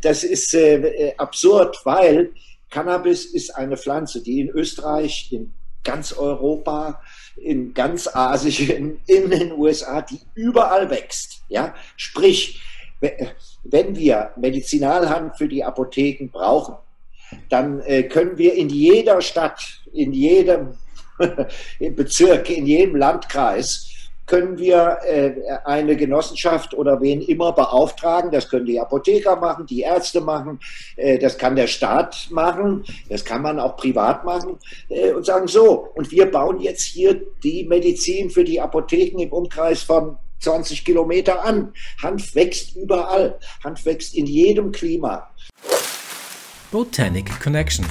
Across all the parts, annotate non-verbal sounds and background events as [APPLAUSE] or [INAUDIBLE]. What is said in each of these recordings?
das ist äh, absurd, weil Cannabis ist eine Pflanze, die in Österreich, in ganz Europa, in ganz Asien, [LAUGHS] in den USA, die überall wächst. Ja, sprich, wenn wir Medizinalhand für die Apotheken brauchen, dann äh, können wir in jeder Stadt, in jedem [LAUGHS] Bezirk, in jedem Landkreis können wir äh, eine Genossenschaft oder wen immer beauftragen. Das können die Apotheker machen, die Ärzte machen, äh, das kann der Staat machen, das kann man auch privat machen äh, und sagen so, und wir bauen jetzt hier die Medizin für die Apotheken im Umkreis von 20 Kilometer an. Hanf wächst überall. Hanf wächst in jedem Klima. Botanic Connection.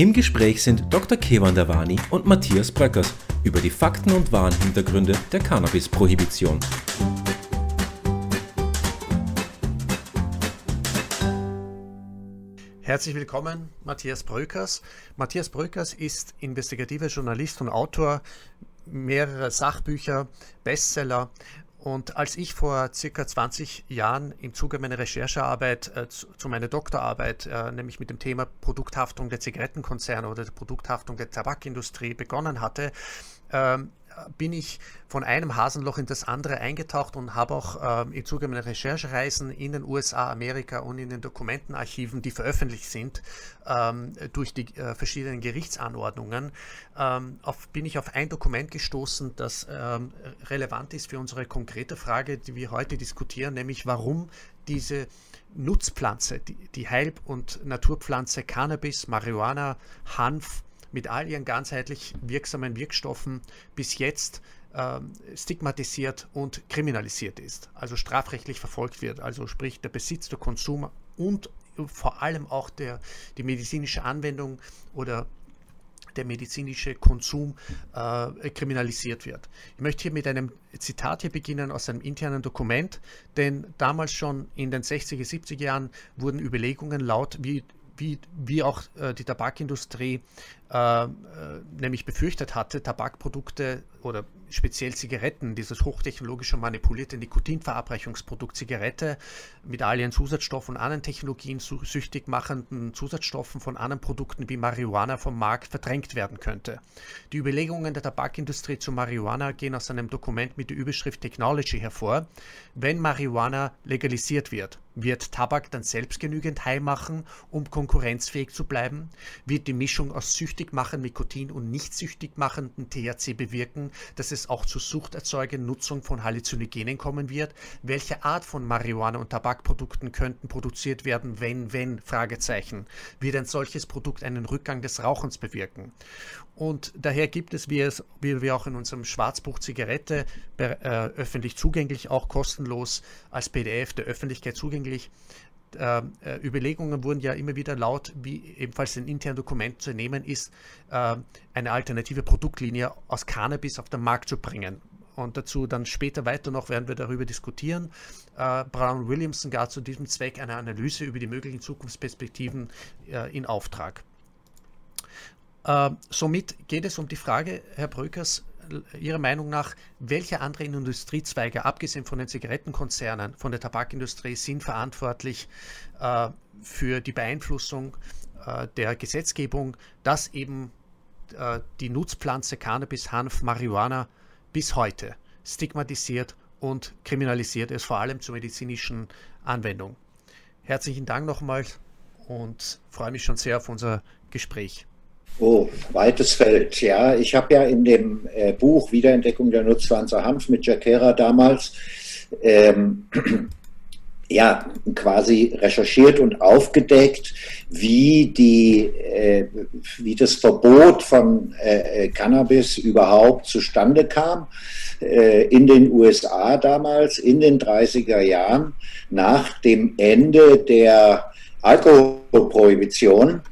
Im Gespräch sind Dr. Kevan Davani und Matthias Bröckers über die Fakten und wahren Hintergründe der Cannabis-Prohibition. Herzlich willkommen, Matthias Bröckers. Matthias Bröckers ist investigativer Journalist und Autor mehrerer Sachbücher, Bestseller und als ich vor circa 20 Jahren im Zuge meiner Recherchearbeit äh, zu, zu, meiner Doktorarbeit, äh, nämlich mit dem Thema Produkthaftung der Zigarettenkonzerne oder der Produkthaftung der Tabakindustrie begonnen hatte, ähm, bin ich von einem Hasenloch in das andere eingetaucht und habe auch äh, im Zuge meiner Recherchereisen in den USA, Amerika und in den Dokumentenarchiven, die veröffentlicht sind, ähm, durch die äh, verschiedenen Gerichtsanordnungen, ähm, auf, bin ich auf ein Dokument gestoßen, das ähm, relevant ist für unsere konkrete Frage, die wir heute diskutieren, nämlich warum diese Nutzpflanze, die, die Heil- und Naturpflanze Cannabis, Marihuana, Hanf, mit all ihren ganzheitlich wirksamen Wirkstoffen bis jetzt äh, stigmatisiert und kriminalisiert ist, also strafrechtlich verfolgt wird, also sprich der Besitz, der Konsum und vor allem auch der, die medizinische Anwendung oder der medizinische Konsum äh, kriminalisiert wird. Ich möchte hier mit einem Zitat hier beginnen aus einem internen Dokument, denn damals schon in den 60er, 70er Jahren wurden Überlegungen laut, wie wie, wie auch äh, die Tabakindustrie äh, äh, nämlich befürchtet hatte, Tabakprodukte oder speziell Zigaretten, dieses hochtechnologische manipulierte Nikotinverabreichungsprodukt Zigarette mit all ihren Zusatzstoffen und anderen Technologien süchtig machenden Zusatzstoffen von anderen Produkten wie Marihuana vom Markt verdrängt werden könnte. Die Überlegungen der Tabakindustrie zu Marihuana gehen aus einem Dokument mit der Überschrift Technology hervor. Wenn Marihuana legalisiert wird, wird Tabak dann selbst genügend heil machen, um konkurrenzfähig zu bleiben? Wird die Mischung aus süchtig machenden Nikotin und nicht süchtig machenden THC bewirken, dass es auch zur suchterzeugenden Nutzung von Halluzinogenen kommen wird? Welche Art von Marihuana und Tabakprodukten könnten produziert werden, wenn, wenn? Fragezeichen. Wird ein solches Produkt einen Rückgang des Rauchens bewirken? Und daher gibt es, wie, es, wie wir auch in unserem Schwarzbuch Zigarette äh, öffentlich zugänglich, auch kostenlos als PDF der Öffentlichkeit zugänglich, ähm, äh, Überlegungen wurden ja immer wieder laut, wie ebenfalls in internen Dokumenten zu nehmen ist, äh, eine alternative Produktlinie aus Cannabis auf den Markt zu bringen. Und dazu dann später weiter noch werden wir darüber diskutieren. Äh, Brown Williamson gab zu diesem Zweck eine Analyse über die möglichen Zukunftsperspektiven äh, in Auftrag. Äh, somit geht es um die Frage, Herr Brökers, Ihrer Meinung nach, welche anderen Industriezweige, abgesehen von den Zigarettenkonzernen, von der Tabakindustrie, sind verantwortlich äh, für die Beeinflussung äh, der Gesetzgebung, dass eben äh, die Nutzpflanze Cannabis, Hanf, Marihuana bis heute stigmatisiert und kriminalisiert ist, vor allem zur medizinischen Anwendung. Herzlichen Dank nochmals und freue mich schon sehr auf unser Gespräch. Oh, weites Feld. Ja, ich habe ja in dem äh, Buch Wiederentdeckung der Nutzpflanze Hanf mit Jackera damals ähm, [CLEARS THROAT] ja quasi recherchiert und aufgedeckt, wie die äh, wie das Verbot von äh, Cannabis überhaupt zustande kam äh, in den USA damals in den 30er Jahren nach dem Ende der Alkoholprohibition äh,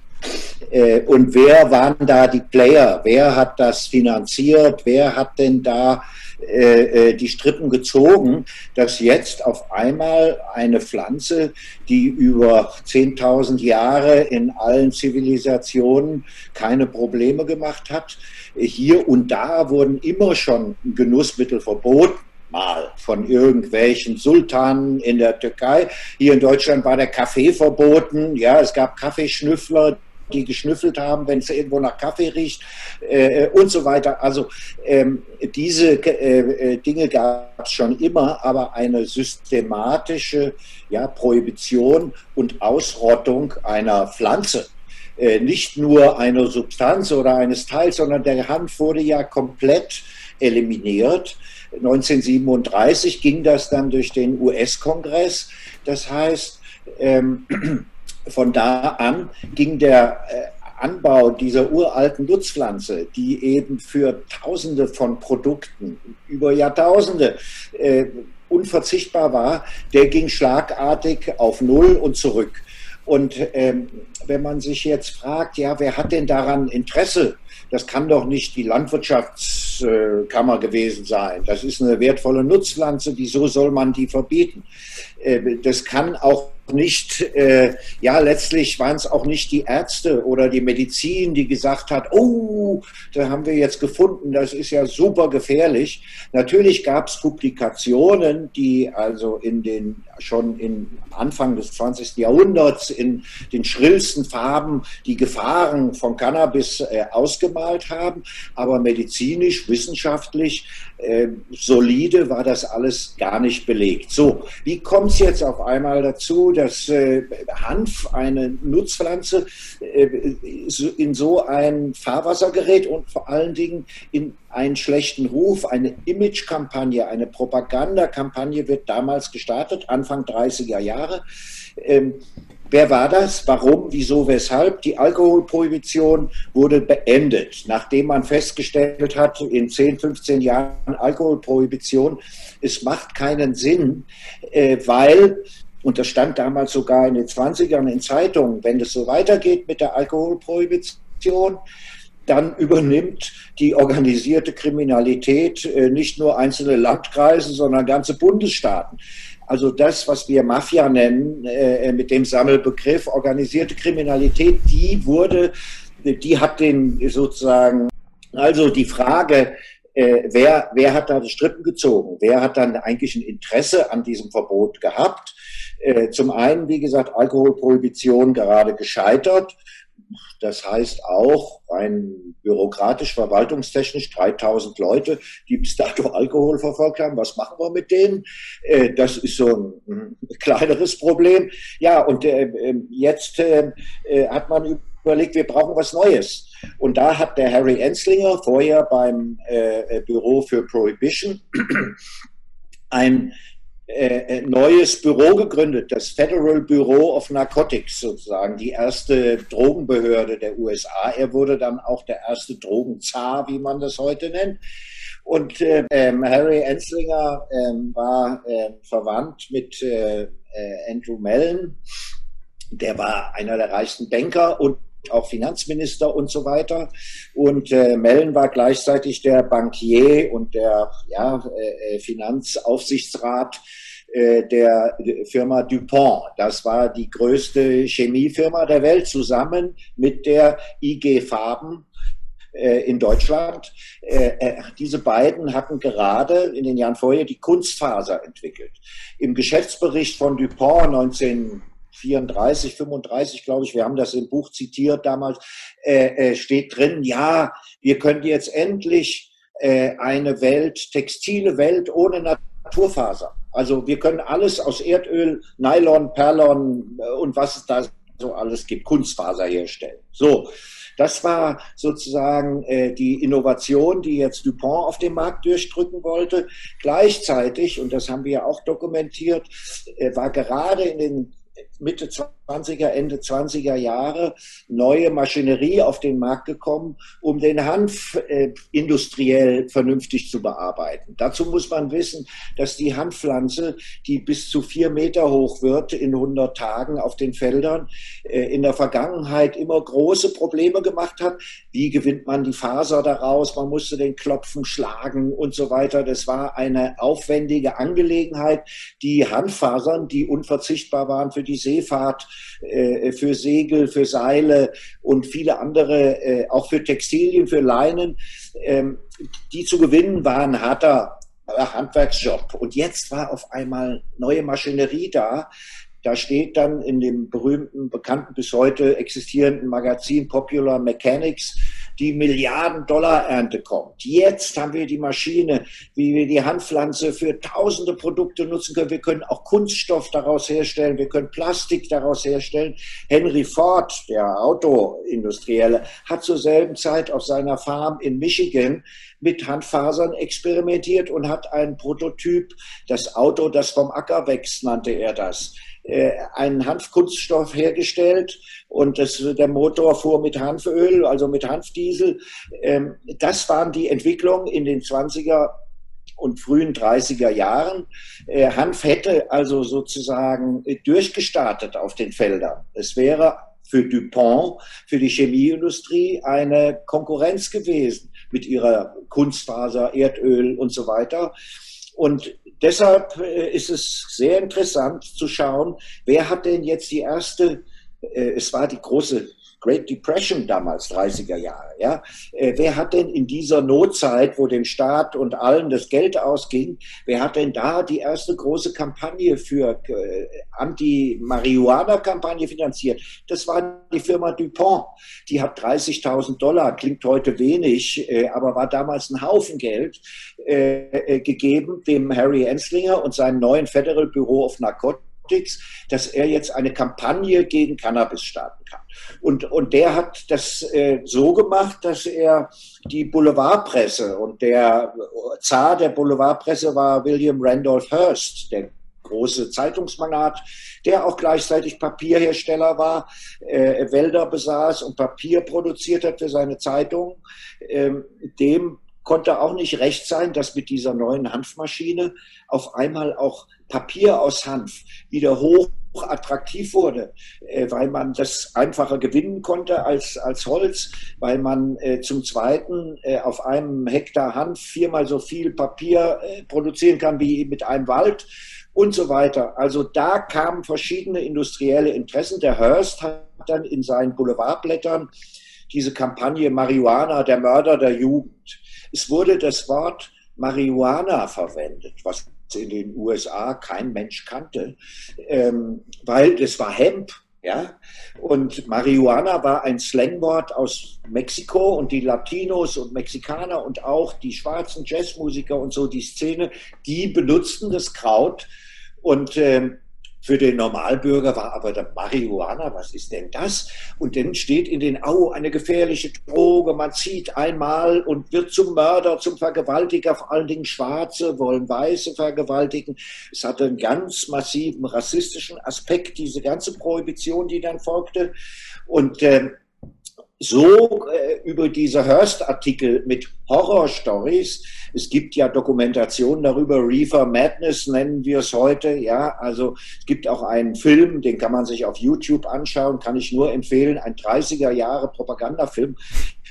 und wer waren da die Player? Wer hat das finanziert? Wer hat denn da äh, äh die Strippen gezogen, dass jetzt auf einmal eine Pflanze, die über 10.000 Jahre in allen Zivilisationen keine Probleme gemacht hat, hier und da wurden immer schon Genussmittel verboten mal von irgendwelchen Sultanen in der Türkei. Hier in Deutschland war der Kaffee verboten. Ja, es gab Kaffeeschnüffler, die geschnüffelt haben, wenn es irgendwo nach Kaffee riecht äh, und so weiter. Also ähm, diese äh, äh Dinge gab es schon immer, aber eine systematische ja, Prohibition und Ausrottung einer Pflanze, äh, nicht nur einer Substanz oder eines Teils, sondern der Hanf wurde ja komplett eliminiert. 1937 ging das dann durch den US-Kongress. Das heißt, ähm, von da an ging der äh, Anbau dieser uralten Nutzpflanze, die eben für Tausende von Produkten über Jahrtausende äh, unverzichtbar war, der ging schlagartig auf Null und zurück. Und ähm, wenn man sich jetzt fragt, ja, wer hat denn daran Interesse? Das kann doch nicht die Landwirtschaftskammer gewesen sein. Das ist eine wertvolle Nutzpflanze, wieso soll man die verbieten? Äh, das kann auch nicht, äh, ja, letztlich waren es auch nicht die Ärzte oder die Medizin, die gesagt hat, oh, da haben wir jetzt gefunden, das ist ja super gefährlich. Natürlich gab es Publikationen, die also in den schon in Anfang des 20. Jahrhunderts in den schrillsten Farben die Gefahren von Cannabis äh, ausgemalt haben, aber medizinisch, wissenschaftlich äh, solide war das alles gar nicht belegt. So, wie kommt es jetzt auf einmal dazu, dass äh, Hanf, eine Nutzpflanze, äh, in so ein Fahrwasser gerät und vor allen Dingen in einen schlechten Ruf, eine Imagekampagne, eine Propagandakampagne wird damals gestartet, Anfang 30er Jahre. Ähm, Wer war das? Warum? Wieso? Weshalb? Die Alkoholprohibition wurde beendet, nachdem man festgestellt hat, in 10, 15 Jahren Alkoholprohibition, es macht keinen Sinn, äh, weil, und das stand damals sogar in den 20ern in Zeitungen, wenn es so weitergeht mit der Alkoholprohibition, dann übernimmt die organisierte Kriminalität äh, nicht nur einzelne Landkreise, sondern ganze Bundesstaaten. Also das, was wir Mafia nennen, äh, mit dem Sammelbegriff organisierte Kriminalität, die wurde, die hat den sozusagen, also die Frage, äh, wer, wer hat da die Strippen gezogen? Wer hat dann eigentlich ein Interesse an diesem Verbot gehabt? Äh, zum einen, wie gesagt, Alkoholprohibition gerade gescheitert das heißt auch rein bürokratisch, verwaltungstechnisch 3000 Leute, die bis dato Alkohol verfolgt haben. Was machen wir mit denen? Äh, das ist so ein, ein kleineres Problem. Ja, und äh, ähm, jetzt äh, hat man überlegt, wir brauchen was Neues. Und da hat der Harry Enslinger vorher beim Büro für Prohibition [CLEARS THROAT] ein äh, äh, neues Büro gegründet, das Federal Bureau of Narcotics sozusagen, die erste Drogenbehörde der USA. Er wurde dann auch der erste Drogenzar, wie man das heute nennt. Und äh, ähm, Harry Enslinger ähm, war äh, verwandt mit äh, Andrew Mellon. Der war einer der reichsten Banker und auch Finanzminister und so weiter. Und äh, Mellon war gleichzeitig der Bankier und der ja, äh, äh Finanzaufsichtsrat äh, der Firma DuPont. Das war die größte Chemiefirma der Welt zusammen mit der IG Farben äh, in Deutschland. Diese beiden hatten gerade in den Jahren vorher die Kunstfaser entwickelt. Im Geschäftsbericht von DuPont 19 34, 35, glaube ich, wir haben das im Buch zitiert damals, äh, äh, steht drin, ja, wir können jetzt endlich äh, eine Welt, textile Welt ohne Naturfaser. Also wir können alles aus Erdöl, Nylon, Perlon äh, und was es da so alles gibt, Kunstfaser herstellen. So, das war sozusagen äh, die Innovation, die jetzt DuPont auf dem Markt durchdrücken wollte. Gleichzeitig, und das haben wir ja auch dokumentiert, äh, war gerade in den Mitte 20er, Ende 20er Jahre neue Maschinerie auf den Markt gekommen, um den Hanf äh, industriell vernünftig zu bearbeiten. Dazu muss man wissen, dass die Hanfpflanze, die bis zu vier Meter hoch wird in 100 Tagen auf den Feldern, äh, in der Vergangenheit immer große Probleme gemacht hat. Wie gewinnt man die Faser daraus? Man musste den Klopfen schlagen und so weiter. Das war eine aufwendige Angelegenheit. Die Hanffasern, die unverzichtbar waren für die Seefahrt, äh, für Segel, für Seile und viele andere, äh, auch für Textilien, für Leinen, ähm, die zu gewinnen waren harter Handwerksjob. Und jetzt war auf einmal neue Maschinerie da. Da steht dann in dem berühmten, bekannten bis heute existierenden Magazin Popular Mechanics, die Milliarden-Dollar-Ernte kommt. Jetzt haben wir die Maschine, wie wir die Handpflanze für tausende Produkte nutzen können. Wir können auch Kunststoff daraus herstellen, wir können Plastik daraus herstellen. Henry Ford, der Autoindustrielle, hat zur selben Zeit auf seiner Farm in Michigan mit Handfasern experimentiert und hat einen Prototyp, das Auto, das vom Acker wächst, nannte er das einen Hanfkunststoff hergestellt und das, der Motor fuhr mit Hanföl, also mit Hanfdiesel. Ähm, das waren die Entwicklungen in den 20er und frühen 30er Jahren. Äh, Hanf hätte also sozusagen durchgestartet auf den Feldern. Es wäre für DuPont, für die Chemieindustrie eine Konkurrenz gewesen mit ihrer Kunstfaser, Erdöl und so weiter. Und deshalb äh, ist es sehr interessant zu schauen, wer hat denn jetzt die erste, äh, es war die große Great Depression damals, 30er Jahre. Ja? Äh, wer hat denn in dieser Notzeit, wo dem Staat und allen das Geld ausging, wer hat denn da die erste große Kampagne für Anti-Marihuana-Kampagne finanziert? Das war die Firma DuPont. Die hat 30.000 Dollar, klingt heute wenig, aber war damals ein Haufen Geld äh, äh gegeben dem Harry Enslinger und seinem neuen Federal Bureau of Narcotics dass er jetzt eine Kampagne gegen Cannabis starten kann. Und, und der hat das äh, so gemacht, dass er die Boulevardpresse und der Zar der Boulevardpresse war William Randolph Hearst, der große Zeitungsmagnat, der auch gleichzeitig Papierhersteller war, äh, Wälder besaß und Papier produziert hat für seine Zeitung. Ähm, dem konnte auch nicht recht sein, dass mit dieser neuen Hanfmaschine auf einmal auch Papier aus Hanf wieder hoch attraktiv wurde, äh, weil man das einfacher gewinnen konnte als, als Holz, weil man äh, zum Zweiten äh, auf einem Hektar Hanf viermal so viel Papier produzieren kann wie mit einem Wald und so weiter. Also da kamen verschiedene industrielle Interessen. Der Hearst hat dann in seinen Boulevardblättern diese Kampagne Marihuana, der Mörder der Jugend. Es wurde das Wort Marihuana verwendet, was in den USA kein Mensch kannte, ähm, weil das war Hemp. Ja, und Marihuana war ein Slangwort aus Mexiko und die Latinos und Mexikaner und auch die schwarzen Jazzmusiker und so die Szene, die benutzten das Kraut und ähm, für den Normalbürger war aber der Marihuana, was ist denn das? Und dann steht in den Au eine gefährliche Droge, man zieht einmal und wird zum Mörder, zum Vergewaltiger, vor allen Dingen Schwarze wollen Weiße vergewaltigen. Es hatte einen ganz massiven rassistischen Aspekt, diese ganze Prohibition, die dann folgte. Und äh, so äh, über diese Hearst-Artikel mit Horror-Stories. Es gibt ja Dokumentationen darüber, Reefer Madness nennen wir es heute. Ja, also es gibt auch einen Film, den kann man sich auf YouTube anschauen, kann ich nur empfehlen, ein 30er Jahre Propagandafilm.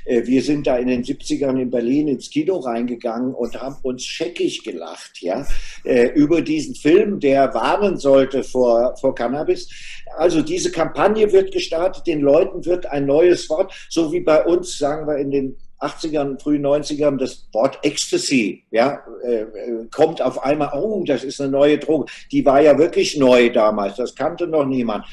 Äh, wir sind da in den 70ern in Berlin ins Kino reingegangen und haben uns scheckig gelacht, ja, äh, über diesen Film, der warnen sollte vor, vor Cannabis. Also diese Kampagne wird gestartet, den Leuten wird ein neues Wort, so wie bei uns, sagen wir in den 80ern, frühen 90ern das Wort Ecstasy, ja, äh, kommt auf einmal, oh, das ist eine neue Droge. Die war ja wirklich neu damals, das kannte noch niemand.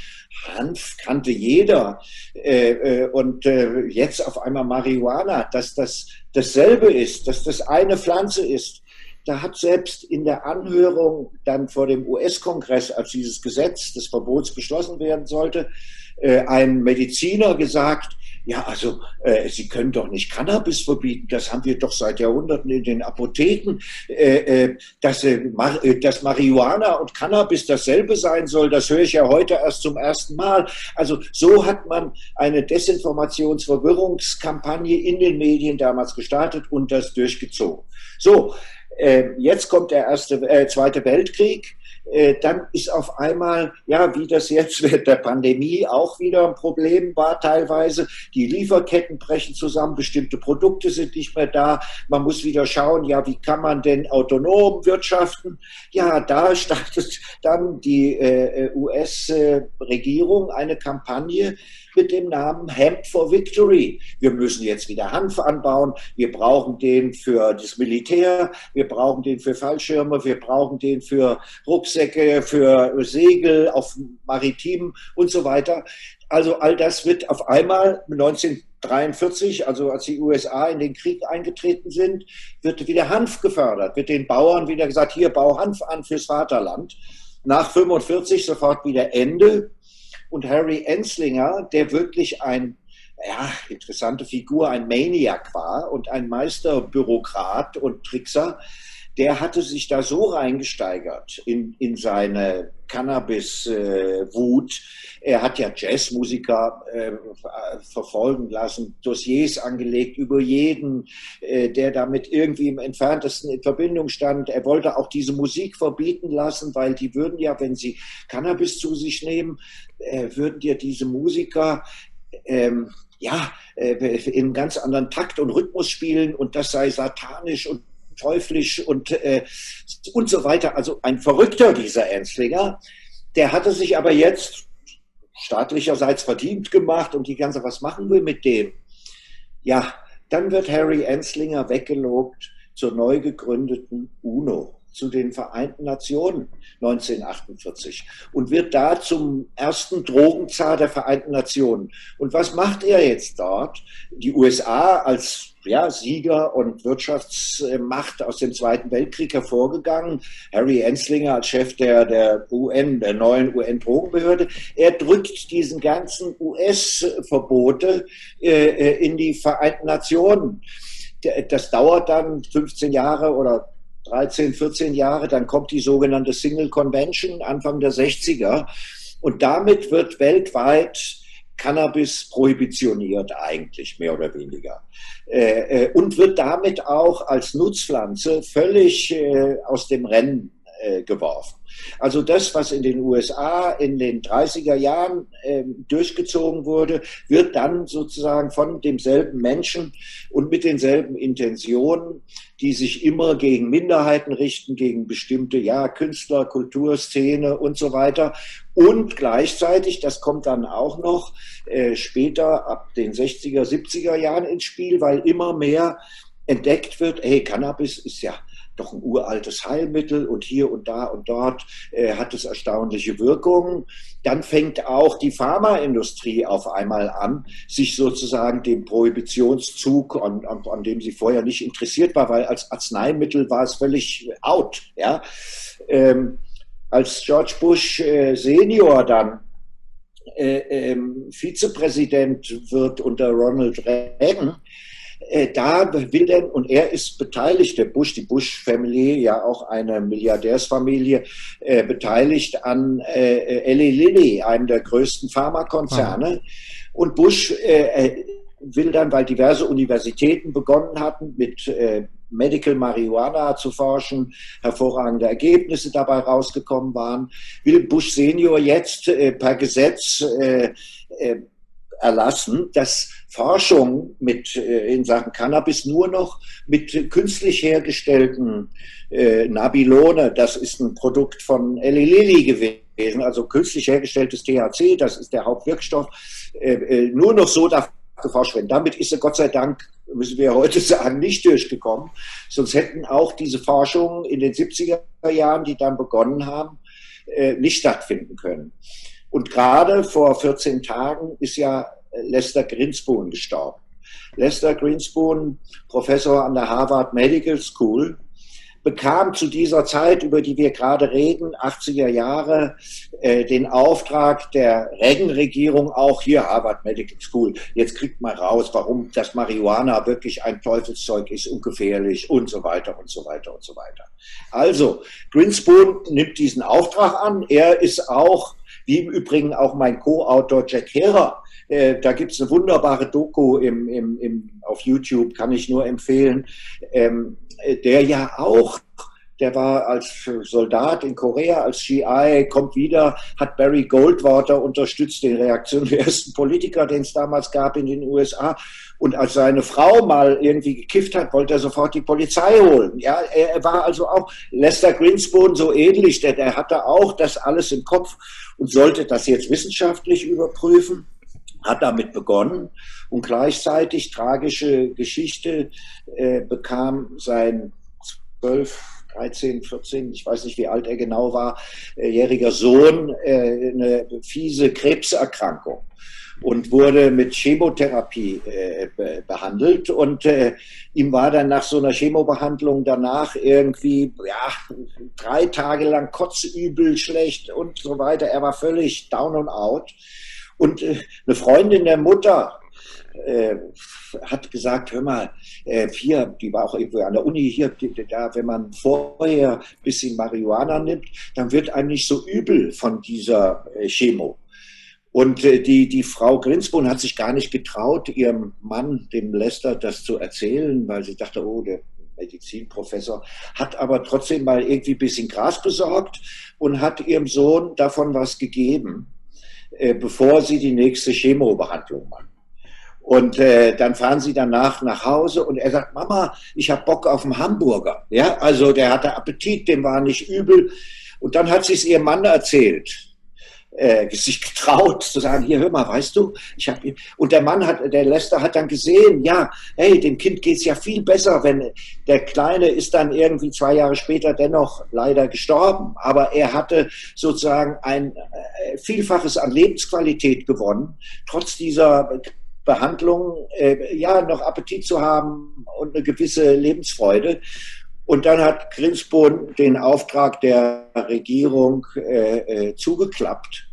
Hanf kannte jeder. Äh, äh, und äh, jetzt auf einmal Marihuana, dass das dasselbe ist, dass das eine Pflanze ist. Da hat selbst in der Anhörung dann vor dem US-Kongress, als dieses Gesetz des Verbots beschlossen werden sollte, äh, ein Mediziner gesagt, ja, also äh, Sie können doch nicht Cannabis verbieten, das haben wir doch seit Jahrhunderten in den Apotheken, äh, äh, dass, äh, äh, dass Marihuana und Cannabis dasselbe sein soll, das höre ich ja heute erst zum ersten Mal. Also so hat man eine Desinformationsverwirrungskampagne in den Medien damals gestartet und das durchgezogen. So, jetzt kommt der erste, äh, Zweite Weltkrieg. Äh, dann ist auf einmal, ja, wie das jetzt während der Pandemie auch wieder ein Problem war teilweise, die Lieferketten brechen zusammen, bestimmte Produkte sind nicht mehr da, man muss wieder schauen, ja, wie kann man denn autonom wirtschaften? Ja, da startet dann die äh, US-Regierung eine Kampagne, mit dem Namen Hemp for Victory. Wir müssen jetzt wieder Hanf anbauen. Wir brauchen den für das Militär. Wir brauchen den für Fallschirme. Wir brauchen den für Rucksäcke, für Segel auf Maritimen und so weiter. Also all das wird auf einmal 1943, also als die USA in den Krieg eingetreten sind, wird wieder Hanf gefördert, wird den Bauern wieder gesagt, hier bau Hanf an fürs Vaterland. Nach 45 sofort wieder Ende und Harry Enslinger, der wirklich ein ja, interessante Figur, ein Maniac war und ein Meisterbürokrat und Trickser, der hatte sich da so reingesteigert in, in seine Cannabis-Wut. Äh, er hat ja Jazzmusiker äh, verfolgen lassen, Dossiers angelegt über jeden, äh, der damit irgendwie im entferntesten in Verbindung stand. Er wollte auch diese Musik verbieten lassen, weil die würden ja, wenn sie Cannabis zu sich nehmen, äh, würden dir diese Musiker ähm, ja, äh, in ganz anderen Takt und Rhythmus spielen und das sei satanisch und teuflisch und, äh, und so weiter. Also ein Verrückter, dieser Ernstlinger. Der hatte sich aber jetzt staatlicherseits verdient gemacht und die ganze, was machen wir mit dem? Ja, dann wird Harry Enslinger weggelobt zur neu gegründeten UNO zu den Vereinten Nationen 1948 und wird da zum ersten Drogenzar der Vereinten Nationen. Und was macht er jetzt dort? Die USA als ja, Sieger und Wirtschaftsmacht aus dem Zweiten Weltkrieg hervorgegangen. Harry Enslinger als Chef der, der UN, der neuen UN-Drogenbehörde. Er drückt diesen ganzen US-Verbote äh, äh, in die Vereinten Nationen. Das dauert dann 15 Jahre oder 13, 14 Jahre, dann kommt die sogenannte Single Convention Anfang der 60er und damit wird weltweit Cannabis prohibitioniert eigentlich mehr oder weniger äh, äh und wird damit auch als Nutzpflanze völlig äh, aus dem Rennen geworfen. Also das, was in den USA in den 30er Jahren äh, durchgezogen wurde, wird dann sozusagen von demselben Menschen und mit denselben Intentionen, die sich immer gegen Minderheiten richten, gegen bestimmte ja, Künstler, Kulturszene und so weiter. Und gleichzeitig, das kommt dann auch noch äh, später ab den 60er, 70er Jahren ins Spiel, weil immer mehr entdeckt wird, hey, Cannabis ist ja doch ein uraltes Heilmittel und hier und da und dort äh, hat es erstaunliche Wirkungen. Dann fängt auch die Pharmaindustrie auf einmal an, sich sozusagen dem Prohibitionszug, an, an, an dem sie vorher nicht interessiert war, weil als Arzneimittel war es völlig out. Ja? Ähm, als George Bush äh, Senior dann äh, ähm, Vizepräsident wird unter Ronald Reagan, äh, da will denn, und er ist beteiligt, der Bush, die Bush-Familie, ja auch eine Milliardärsfamilie, äh, beteiligt an äh, Eli Lilly, einem der größten Pharmakonzerne. Ah. Und Bush äh, äh, will dann, weil diverse Universitäten begonnen hatten, mit äh, Medical Marihuana zu forschen, hervorragende Ergebnisse dabei rausgekommen waren, will Bush Senior jetzt äh, per Gesetz äh, äh, erlassen, dass Forschung mit, äh, in Sachen Cannabis nur noch mit künstlich hergestellten äh, Nabilone, das ist ein Produkt von Eli Lilly gewesen, also künstlich hergestelltes THC, das ist der Hauptwirkstoff, äh, äh, nur noch so darf geforscht werden. Damit ist er Gott sei Dank, müssen wir heute sagen, nicht durchgekommen. Sonst hätten auch diese Forschungen in den 70er Jahren, die dann begonnen haben, äh, nicht stattfinden können. Und gerade vor 14 Tagen ist ja Lester Greenspoon gestorben. Lester Greenspoon, Professor an der Harvard Medical School, bekam zu dieser Zeit, über die wir gerade reden, 80er Jahre, äh, den Auftrag der Reagan-Regierung, auch hier Harvard Medical School, jetzt kriegt man raus, warum das Marihuana wirklich ein Teufelszeug ist, ungefährlich und so weiter und so weiter und so weiter. Also, Greenspoon nimmt diesen Auftrag an. Er ist auch wie im Übrigen auch mein Co-Autor Jack Herer. Äh, da gibt es eine wunderbare Doku im, im, im, auf YouTube, kann ich nur empfehlen, ähm, der ja auch der war als Soldat in Korea, als GI, kommt wieder, hat Barry Goldwater unterstützt, den reaktionärsten Politiker, den es damals gab in den USA. Und als seine Frau mal irgendwie gekifft hat, wollte er sofort die Polizei holen. Ja, er, war also auch Lester Greenspoon so ähnlich, der, der hatte auch das alles im Kopf und sollte das jetzt wissenschaftlich überprüfen hat damit begonnen. Und gleichzeitig tragische Geschichte äh, bekam sein zwölf 13, 14, ich weiß nicht, wie alt er genau war, äh, jähriger Sohn äh, eine fiese Krebserkrankung und wurde mit Chemotherapie äh, behandelt. Und äh, ihm war dann nach so einer Chemobehandlung danach irgendwie ja, drei Tage lang kotzübel, schlecht und so weiter. Er war völlig down and out. Und äh, eine Freundin der Mutter äh, hat gesagt, hör mal, äh, hier, die war auch irgendwo an der Uni hier, da, wenn man vorher ein bisschen Marihuana nimmt, dann wird einem nicht so übel von dieser äh, Chemo. Und äh, die, die Frau Grinsbohn hat sich gar nicht getraut, ihrem Mann, dem Lester, das zu erzählen, weil sie dachte, oh, der Medizinprofessor, hat aber trotzdem mal irgendwie ein bisschen Gras besorgt und hat ihrem Sohn davon was gegeben, äh, bevor sie die nächste Chemobehandlung machen. Und äh, dann fahren sie danach nach Hause und er sagt, Mama, ich habe Bock auf einen Hamburger. Ja, also der hatte Appetit, dem war nicht übel. Und dann hat sie es ihrem Mann erzählt äh, sich getraut zu sagen, hier hör mal, weißt du, ich habe und der Mann hat, der Lester hat dann gesehen, ja, hey, dem Kind geht's ja viel besser, wenn der Kleine ist dann irgendwie zwei Jahre später dennoch leider gestorben, aber er hatte sozusagen ein äh, Vielfaches an Lebensqualität gewonnen, trotz dieser Behandlung, äh, ja, noch Appetit zu haben und eine gewisse Lebensfreude. Und dann hat Grinsbohn den Auftrag der Regierung äh, äh, zugeklappt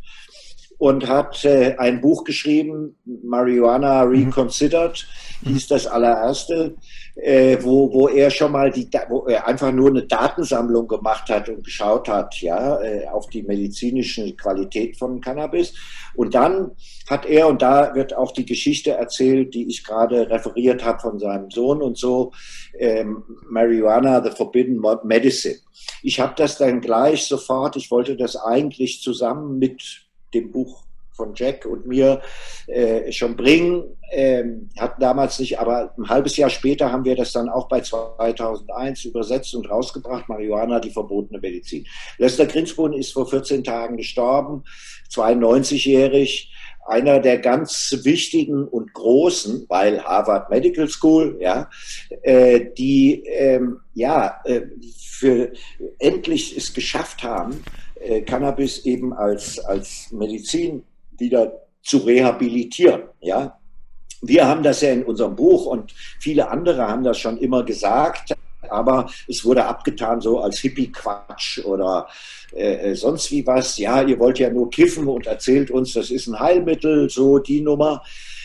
und hat äh, ein Buch geschrieben, Marijuana mhm. Reconsidered, mhm. hieß das allererste, äh, wo, wo er schon mal die, wo er einfach nur eine Datensammlung gemacht hat und geschaut hat, ja, äh, auf die medizinische Qualität von Cannabis. Und dann hat er, und da wird auch die Geschichte erzählt, die ich gerade referiert habe von seinem Sohn und so, ähm, Marijuana, the Forbidden Medicine. Ich habe das dann gleich sofort, ich wollte das eigentlich zusammen mit dem Buch von Jack und mir äh, schon bringen. Ähm, hatten damals nicht, aber ein halbes Jahr später haben wir das dann auch bei 2001 übersetzt und rausgebracht. Marihuana, die verbotene Medizin. Lester Grinspoon ist vor 14 Tagen gestorben, 92-jährig. Einer der ganz wichtigen und großen, weil Harvard Medical School, ja, äh, die ähm, ja äh, für endlich es geschafft haben, äh, Cannabis eben als, als Medizin wieder zu rehabilitieren. Ja? Wir haben das ja in unserem Buch und viele andere haben das schon immer gesagt, aber es wurde abgetan so als Hippie-Quatsch oder äh, äh sonst wie was. Ja, ihr wollt ja nur kiffen und erzählt uns, das ist ein Heilmittel, so die Nummer.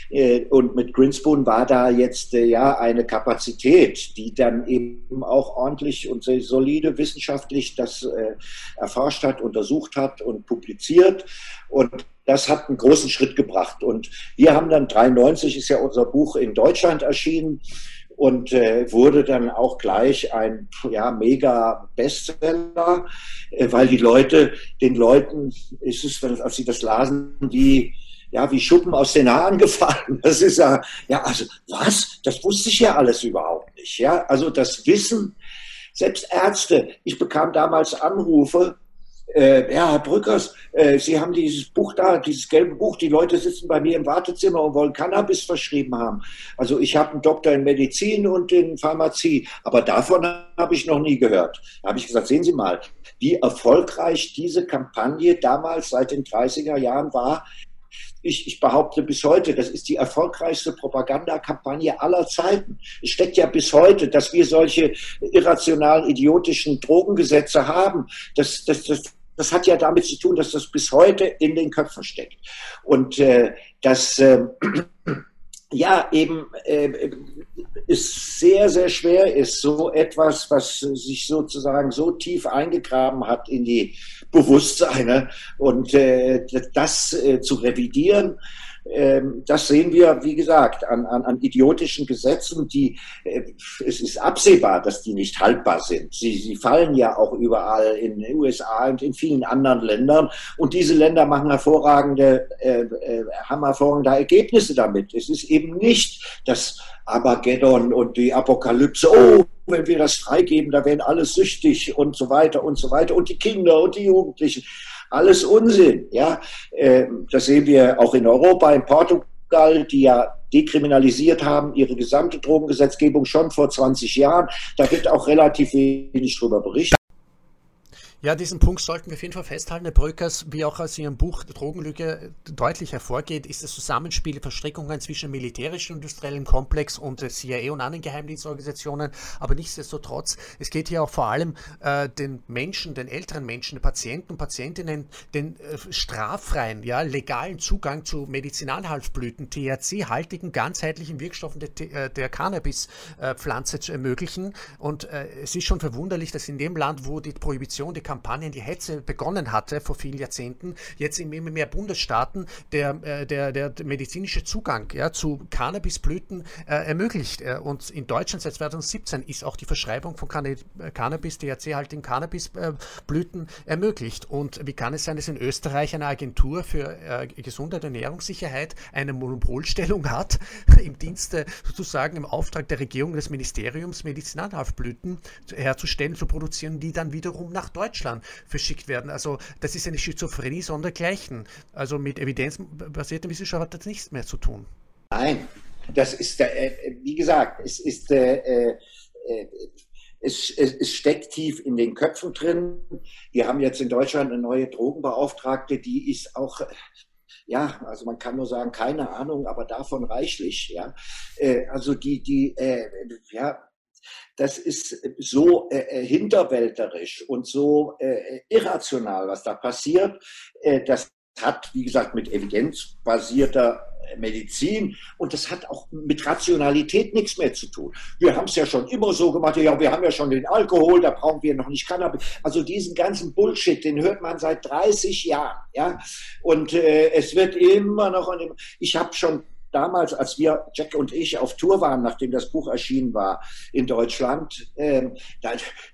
Äh, und mit Grinspoon war da jetzt äh, ja eine Kapazität, die dann eben auch ordentlich und solide wissenschaftlich das äh, erforscht hat, untersucht hat und publiziert. Und das hat einen großen Schritt gebracht. Und wir haben dann 93 ist ja unser Buch in Deutschland erschienen und äh, wurde dann auch gleich ein ja, mega Bestseller, äh, weil die Leute, den Leuten ist es, als sie das lasen, wie ja, wie Schuppen aus den Haaren [LAUGHS] gefallen. Das ist ja, ja, also was? Das wusste ich ja alles überhaupt nicht. Ja, also das Wissen, selbst Ärzte. Ich bekam damals Anrufe, äh, ja, Herr Brückers, äh, Sie haben dieses Buch da, dieses gelbe Buch, die Leute sitzen bei mir im Wartezimmer und wollen Cannabis verschrieben haben. Also ich habe einen Doktor in Medizin und in Pharmazie, aber davon habe ich noch nie gehört. Da habe ich gesagt, sehen Sie mal, wie erfolgreich diese Kampagne damals seit den 30er Jahren war, ich, ich behaupte bis heute, das ist die erfolgreichste Propagandakampagne aller Zeiten. Es steckt ja bis heute, dass wir solche irrationalen, idiotischen Drogengesetze haben. Das, das, das, das hat ja damit zu tun, dass das bis heute in den Köpfen steckt. Und äh, das äh, [CLEARS THROAT] ja eben äh, es sehr, sehr schwer ist, so etwas, was sich sozusagen so tief eingegraben hat in die Bewusstseine und äh, das äh, zu revidieren. Ähm, das sehen wir, wie gesagt, an, an, an idiotischen Gesetzen, die, äh, es ist absehbar, dass die nicht haltbar sind. Sie, sie fallen ja auch überall in den USA und in vielen anderen Ländern. Und diese Länder machen hervorragende, äh, äh, haben hervorragende Ergebnisse damit. Es ist eben nicht das Armageddon und die Apokalypse. Oh, wenn wir das freigeben, da werden alle süchtig und so weiter und so weiter. Und die Kinder und die Jugendlichen. Alles Unsinn. Ja, ähm, das sehen wir auch in Europa, in Portugal, die ja dekriminalisiert haben, ihre gesamte Drogengesetzgebung schon vor 20 Jahren. Da wird auch relativ wenig darüber berichtet. Ja, diesen Punkt sollten wir auf jeden Fall festhalten, Herr Bröckers, wie auch aus Ihrem Buch Drogenlüge deutlich hervorgeht, ist das Zusammenspiel, Verstrickungen zwischen militärischen industriellen Komplex und CIA und anderen Geheimdienstorganisationen. Aber nichtsdestotrotz, es geht hier auch vor allem äh, den Menschen, den älteren Menschen, den Patienten und Patientinnen, den äh, straffreien, ja, legalen Zugang zu Medizinalhalsblüten, THC-haltigen, ganzheitlichen Wirkstoffen der, äh, der Cannabis-Pflanze zu ermöglichen. Und äh, es ist schon verwunderlich, dass in dem Land, wo die Prohibition, die Kampagnen, die Hetze begonnen hatte vor vielen Jahrzehnten, jetzt in immer mehr Bundesstaaten der, äh, der, der medizinische Zugang ja, zu Cannabisblüten äh, ermöglicht. Äh, und in Deutschland seit 2017 ist auch die Verschreibung von Canna Cannabis, THC-haltigen Cannabisblüten ermöglicht. Und wie kann es sein, dass in Österreich eine Agentur für äh, Gesundheit und Ernährungssicherheit eine Monopolstellung hat, [LAUGHS] im Dienste sozusagen im Auftrag der Regierung des Ministeriums Medizinalhaftblüten herzustellen, zu produzieren, die dann wiederum nach Deutschland Deutschland verschickt werden. Also das ist eine Schizophrenie sondergleichen. Also mit evidenzbasierter Wissenschaft hat das nichts mehr zu tun. Nein, das ist, äh, wie gesagt, es ist, äh, äh, es, es, es, steckt tief in den Köpfen drin. Wir haben jetzt in Deutschland eine neue Drogenbeauftragte, die ist auch ja, also man kann nur sagen, keine Ahnung, aber davon reichlich, ja. Äh, also die, die, äh, ja, das ist so äh, äh, hinterwälterisch und so äh, irrational, was da passiert. Äh, das hat, wie gesagt, mit evidenzbasierter Medizin und das hat auch mit Rationalität nichts mehr zu tun. Wir haben es ja schon immer so gemacht, ja, wir haben ja schon den Alkohol, da brauchen wir noch nicht Cannabis. Also diesen ganzen Bullshit, den hört man seit 30 Jahren, ja. Und äh, es wird immer noch, ich habe schon damals, als wir, Jack und ich, auf Tour waren, nachdem das Buch erschienen war in Deutschland, ähm,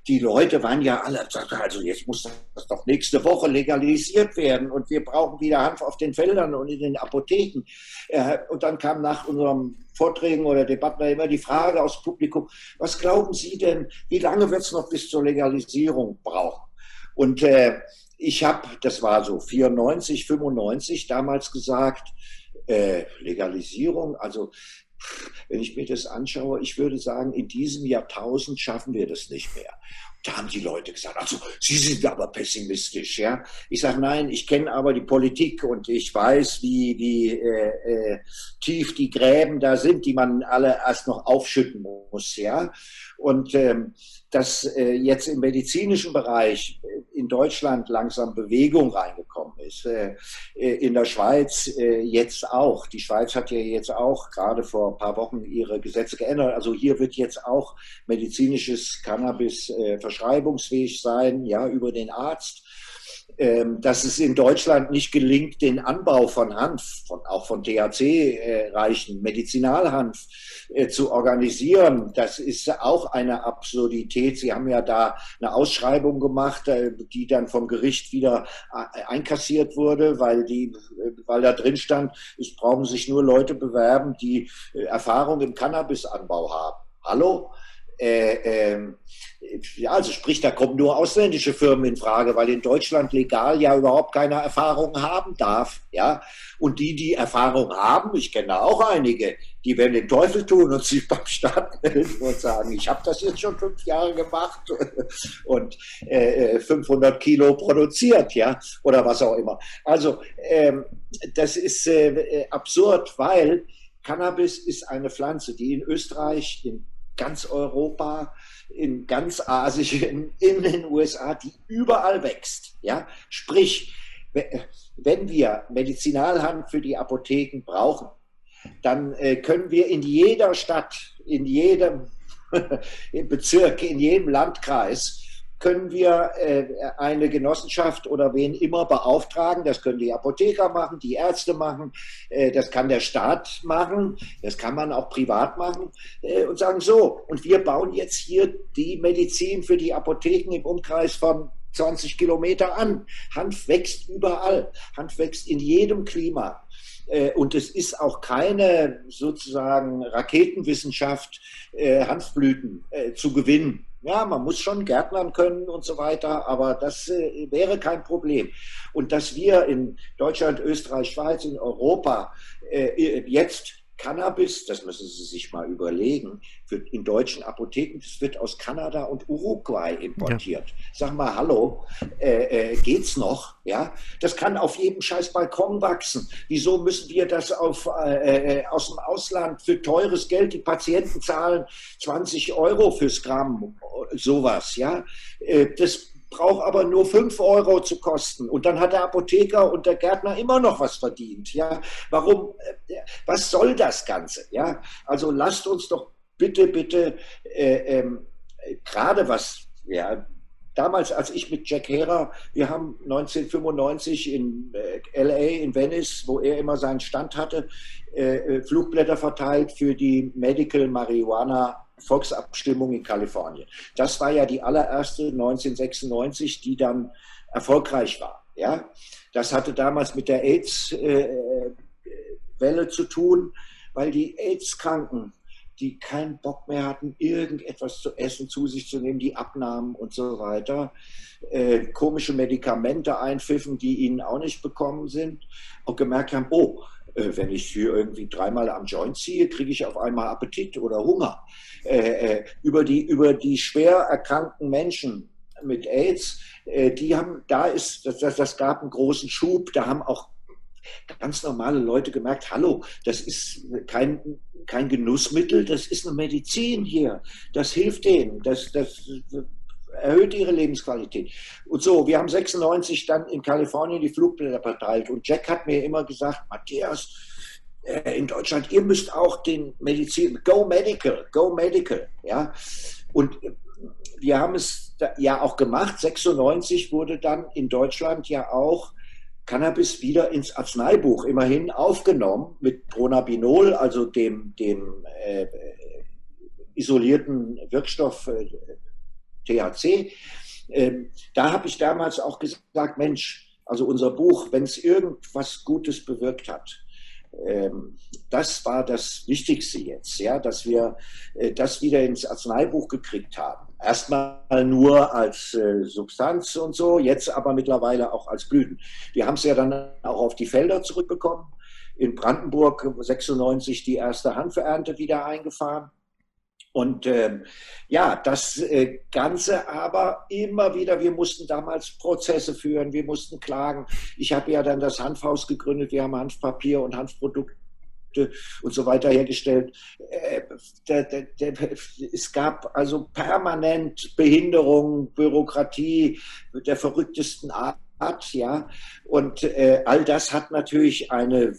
die Leute waren ja alle, also jetzt muss das doch nächste Woche legalisiert werden und wir brauchen wieder Hanf auf den Feldern und in den Apotheken. Äh, und dann kam nach unserem Vorträgen oder Debatten immer die Frage aus Publikum, was glauben Sie denn, wie lange wird es noch bis zur Legalisierung brauchen? Und äh, ich habe, das war so 94, 95, damals gesagt, äh, Legalisierung, also wenn ich mir das anschaue, ich würde sagen, in diesem Jahrtausend schaffen wir das nicht mehr. Da haben die Leute gesagt, also Sie sind aber pessimistisch, ja. Ich sage, nein, ich kenne aber die Politik und ich weiß, wie, wie äh, äh, tief die Gräben da sind, die man alle erst noch aufschütten muss, ja. Und ähm, dass äh, jetzt im medizinischen Bereich äh, in Deutschland langsam Bewegung reingekommen ist, äh, äh, in der Schweiz äh, jetzt auch. Die Schweiz hat ja jetzt auch gerade vor ein paar Wochen ihre Gesetze geändert. Also hier wird jetzt auch medizinisches Cannabis äh, verschreibungsfähig sein, ja, über den Arzt. Ähm, dass es in Deutschland nicht gelingt, den Anbau von Hanf, von, auch von THC-reichen Medizinalhanf äh, zu organisieren. Das ist auch eine Absurdität. Sie haben ja da eine Ausschreibung gemacht, äh, die dann vom Gericht wieder äh, einkassiert wurde, weil die, weil da drin stand, es brauchen sich nur Leute bewerben, die Erfahrung im Cannabisanbau haben. Hallo? Äh, äh, ja, also sprich, da kommen nur ausländische Firmen in Frage, weil in Deutschland legal ja überhaupt keine Erfahrung haben darf. Ja, und die, die Erfahrung haben, ich kenne auch einige, die werden den Teufel tun und sich beim Staat melden und sagen, ich habe das jetzt schon fünf Jahre gemacht [LAUGHS] und äh, 500 Kilo produziert, ja, oder was auch immer. Also ähm, das ist äh, absurd, weil Cannabis ist eine Pflanze, die in Österreich, in ganz Europa, in ganz Asien, in den USA, die überall wächst. Ja? Sprich, wenn wir Medizinalhand für die Apotheken brauchen, dann äh, können wir in jeder Stadt, in jedem [LAUGHS] Bezirk, in jedem Landkreis können wir äh, eine Genossenschaft oder wen immer beauftragen. Das können die Apotheker machen, die Ärzte machen, äh, das kann der Staat machen, das kann man auch privat machen äh, und sagen so. Und wir bauen jetzt hier die Medizin für die Apotheken im Umkreis von 20 Kilometer an. Hanf wächst überall. Hanf wächst in jedem Klima. Äh, und es ist auch keine sozusagen Raketenwissenschaft, äh, Hanfblüten äh, zu gewinnen. Ja, man muss schon Gärtnern können und so weiter, aber das wäre kein Problem. Und dass wir in Deutschland, Österreich, Schweiz, in Europa jetzt Cannabis, das müssen Sie sich mal überlegen, wird in deutschen Apotheken, das wird aus Kanada und Uruguay importiert. Ja. Sag mal, hallo, äh, äh, geht's noch? Ja, das kann auf jedem scheiß Balkon wachsen. Wieso müssen wir das auf, äh, äh aus dem Ausland für teures Geld, die Patienten zahlen 20 Euro fürs Gramm, sowas, ja? Äh, das braucht aber nur 5 Euro zu kosten. Und dann hat der Apotheker und der Gärtner immer noch was verdient. Ja, warum, äh, was soll das Ganze? Ja, also lasst uns doch bitte, bitte, äh, ähm, gerade was, ja, damals, als ich mit Jack Herer, wir haben 1995 in äh, LA, in Venice, wo er immer seinen Stand hatte, äh, äh, Flugblätter verteilt für die Medical Marijuana Volksabstimmung in Kalifornien. Das war ja die allererste 1996, die dann erfolgreich war. Ja, das hatte damals mit der AIDS-Welle äh, zu tun, weil die AIDS-Kranken, die keinen Bock mehr hatten, irgendetwas zu essen zu sich zu nehmen, die abnahmen und so weiter, äh, komische Medikamente einpfiffen, die ihnen auch nicht bekommen sind, und gemerkt haben, oh, wenn ich hier irgendwie dreimal am Joint ziehe, kriege ich auf einmal Appetit oder Hunger. Äh, äh, über, die, über die schwer erkrankten Menschen mit AIDS, äh, die haben, da ist, das, das, das gab einen großen Schub, da haben auch ganz normale Leute gemerkt, hallo, das ist kein, kein Genussmittel, das ist eine Medizin hier, das hilft denen, das, das erhöht ihre Lebensqualität. Und so, wir haben 96 dann in Kalifornien die Flugblätter verteilt und Jack hat mir immer gesagt, Matthias, äh, in Deutschland, ihr müsst auch den Medizin, go medical, go medical, ja. Und wir haben es ja auch gemacht. 96 wurde dann in Deutschland ja auch Cannabis wieder ins Arzneibuch immerhin aufgenommen mit Pronabinol, also dem, dem äh, isolierten Wirkstoff äh, THC. Ähm, da habe ich damals auch gesagt, Mensch, also unser Buch, wenn es irgendwas Gutes bewirkt hat, ähm, das war das Wichtigste jetzt, ja, dass wir äh, das wieder ins Arzneibuch gekriegt haben. Erstmal nur als äh, Substanz und so, jetzt aber mittlerweile auch als Blüten. Wir haben es ja dann auch auf die Felder zurückbekommen. In Brandenburg 96 die erste Hanfernte wieder eingefahren. Und ähm, ja, das äh, Ganze aber immer wieder, wir mussten damals Prozesse führen, wir mussten klagen. Ich habe ja dann das Hanfhaus gegründet, wir haben Hanfpapier und Hanfprodukte und so weiter hergestellt. Äh, es gab also permanent Behinderung, Bürokratie der verrücktesten Art. Ja, und äh, all das hat natürlich eine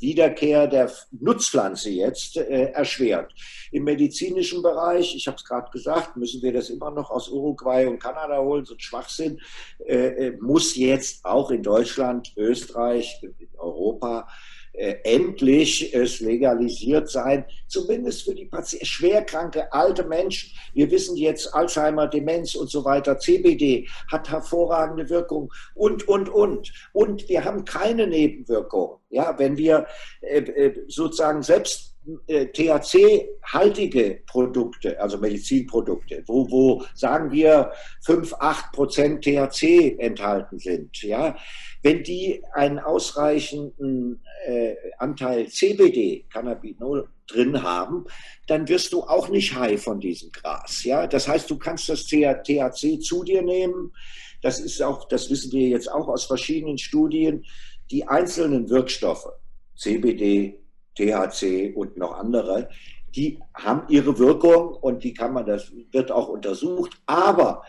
Wiederkehr der Nutzpflanze jetzt äh, erschwert. Im medizinischen Bereich, ich habe es gerade gesagt, müssen wir das immer noch aus Uruguay und Kanada holen, so ein Schwachsinn, äh, äh muss jetzt auch in Deutschland, Österreich, in Europa äh, endlich es legalisiert sein, zumindest für die Patienten, schwerkranke alte Menschen. Wir wissen jetzt Alzheimer, Demenz und so weiter, CBD hat hervorragende Wirkung und, und, und. Und wir haben keine Nebenwirkung. Ja, wenn wir äh, äh sozusagen selbst äh, THC-haltige Produkte, also Medizinprodukte, wo, wo sagen wir 5, 8 Prozent THC enthalten sind, ja, wenn die einen ausreichenden äh, Anteil CBD, Cannabinol, drin haben, dann wirst du auch nicht high von diesem Gras. Ja? Das heißt, du kannst das THC zu dir nehmen. Das ist auch, das wissen wir jetzt auch aus verschiedenen Studien. Die einzelnen Wirkstoffe, CBD, THC und noch andere, die haben ihre Wirkung und die kann man, das wird auch untersucht. Aber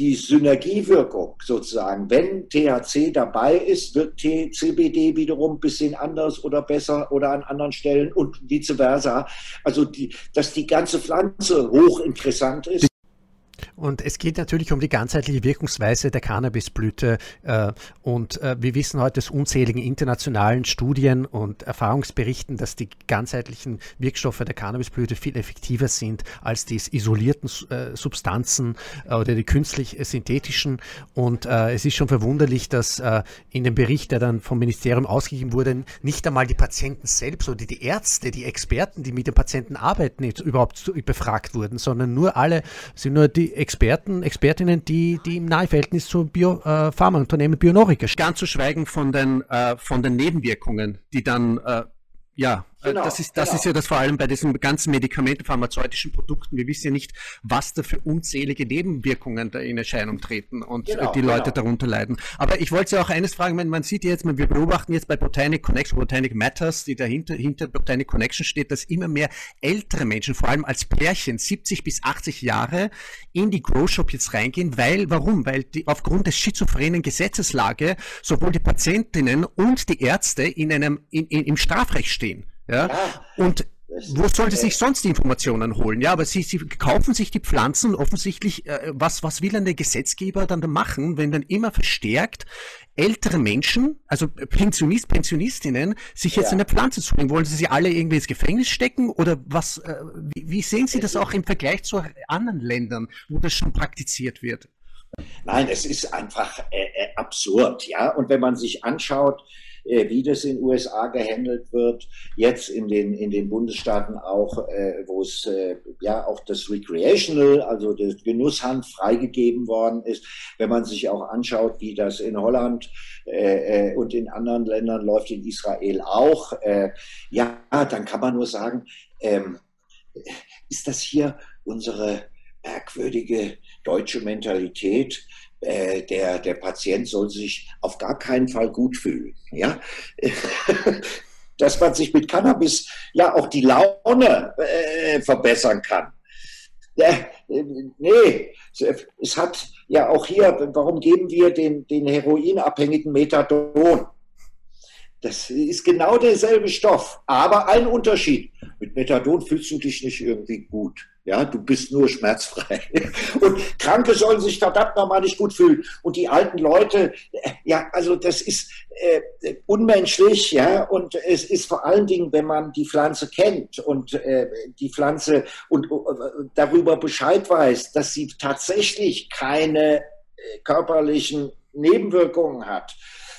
die Synergiewirkung sozusagen, wenn THC dabei ist, wird CBD wiederum ein bisschen anders oder besser oder an anderen Stellen und vice versa. Also, die, dass die ganze Pflanze hochinteressant ist. Und es geht natürlich um die ganzheitliche Wirkungsweise der Cannabisblüte. Äh, und äh, wir wissen heute aus unzähligen internationalen Studien und Erfahrungsberichten, dass die ganzheitlichen Wirkstoffe der Cannabisblüte viel effektiver sind als die isolierten äh, Substanzen oder die künstlich synthetischen. Und es ist schon verwunderlich, dass in dem Bericht, der dann vom Ministerium ausgegeben wurde, nicht einmal die Patienten selbst oder die Ärzte, die Experten, die mit den Patienten arbeiten, überhaupt befragt wurden, sondern nur alle, sind nur die Experten, Expertinnen, die, die im Naheverhältnis zu Bio, äh, Pharmaunternehmen Bionorica stehen. Ganz zu schweigen von den, äh, von den Nebenwirkungen, die dann äh, ja, genau, das, ist, das genau. ist ja das vor allem bei diesen ganzen Medikamenten, pharmazeutischen Produkten. Wir wissen ja nicht, was da für unzählige Nebenwirkungen da in Erscheinung treten und äh, genau, die Leute genau. darunter leiden. Aber ich wollte ja auch eines fragen, wenn man sieht jetzt, wir beobachten jetzt bei Botanic Connection, Botanic Matters, die dahinter hinter Botanic Connection steht, dass immer mehr ältere Menschen, vor allem als Pärchen, 70 bis 80 Jahre, in die Grow Shop jetzt reingehen, weil, warum? Weil die aufgrund der schizophrenen Gesetzeslage sowohl die Patientinnen und die Ärzte in einem, in, in, im Strafrecht stehen. Ja? ja. Und wo sollte sich sonst die Informationen holen? Ja, aber sie, sie kaufen sich die Pflanzen offensichtlich, äh, was, was will denn der Gesetzgeber dann da machen, wenn dann immer verstärkt ältere Menschen, also Pensionist, Pensionistinnen, sich jetzt ja. eine Pflanze zulegen? Wollen sie sie alle irgendwie ins Gefängnis stecken oder was, äh, wie, wie, sehen Sie das auch im Vergleich zu anderen Ländern, wo das schon praktiziert wird? Nein, es ist einfach äh, äh absurd, ja. Und wenn man sich anschaut, wie das in den USA gehandelt wird, jetzt in den, in den Bundesstaaten auch, äh, wo es äh, ja auch das Recreational, also das Genusshand freigegeben worden ist. Wenn man sich auch anschaut, wie das in Holland äh, äh, und in anderen Ländern läuft, in Israel auch, äh, ja, dann kann man nur sagen, ähm, ist das hier unsere merkwürdige deutsche Mentalität, äh, der, der Patient soll sich auf gar keinen Fall gut fühlen. Ja? [LAUGHS] Dass man sich mit Cannabis ja auch die Laune äh, verbessern kann. Ja, nee, es hat ja auch hier, warum geben wir den, den Heroinabhängigen Methadon? Das ist genau derselbe Stoff, aber ein Unterschied. Mit Methadon fühlst du dich nicht irgendwie gut. Ja, du bist nur schmerzfrei. [LAUGHS] Und Kranke sollen sich verdammt nochmal nicht gut fühlen. Und die alten Leute, ja, also das ist äh, unmenschlich, ja. Und es ist vor allen Dingen, wenn man die Pflanze kennt und äh, die Pflanze und äh, darüber Bescheid weiß, dass sie tatsächlich keine äh, körperlichen Nebenwirkungen hat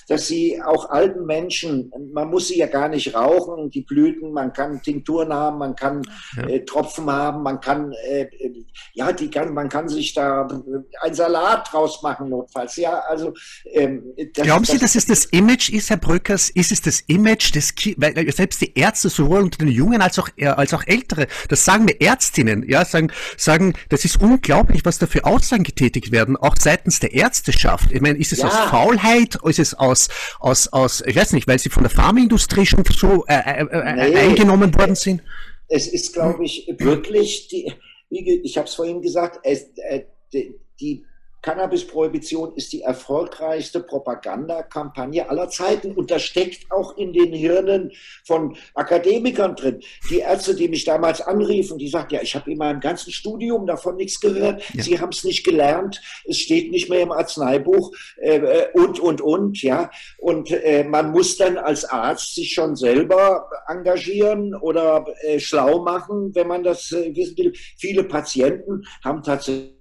dass sie auch alten Menschen, man muss sie ja gar nicht rauchen, die Blüten, man kann Tinkturen haben, man kann ja. äh, Tropfen haben, man kann, äh, ja, die kann, man kann sich da ein Salat draus machen, notfalls. Ja, also, ähm, das, Glauben Sie, das, dass es das Image ist, Herr Brückers? Ist es das Image des, weil selbst die Ärzte, sowohl unter den Jungen als auch, äh, als auch Ältere, das sagen mir Ärztinnen, ja, sagen, sagen, das ist unglaublich, was da für Aussagen getätigt werden, auch seitens der Ärzteschaft. Ich meine, ist es ja. aus Faulheit, ist es aus aus, aus, aus, ich weiß nicht, weil sie von der Pharmaindustrie schon so äh, äh, äh nee, eingenommen worden sind? Es ist, glaube ich, wirklich die, wie, ich habe es vorhin gesagt, es, äh, die, die Cannabis-Prohibition ist die erfolgreichste Propagandakampagne aller Zeiten und das steckt auch in den Hirnen von Akademikern drin. Die Ärzte, die mich damals anriefen, die sagten, ja, ich habe in meinem ganzen Studium davon nichts gehört, ja. Sie haben es nicht gelernt, es steht nicht mehr im Arzneibuch äh, äh, und, und, und, ja. Und äh, man muss dann als Arzt sich schon selber engagieren oder äh, schlau machen, wenn man das äh, wissen will. Viele Patienten haben tatsächlich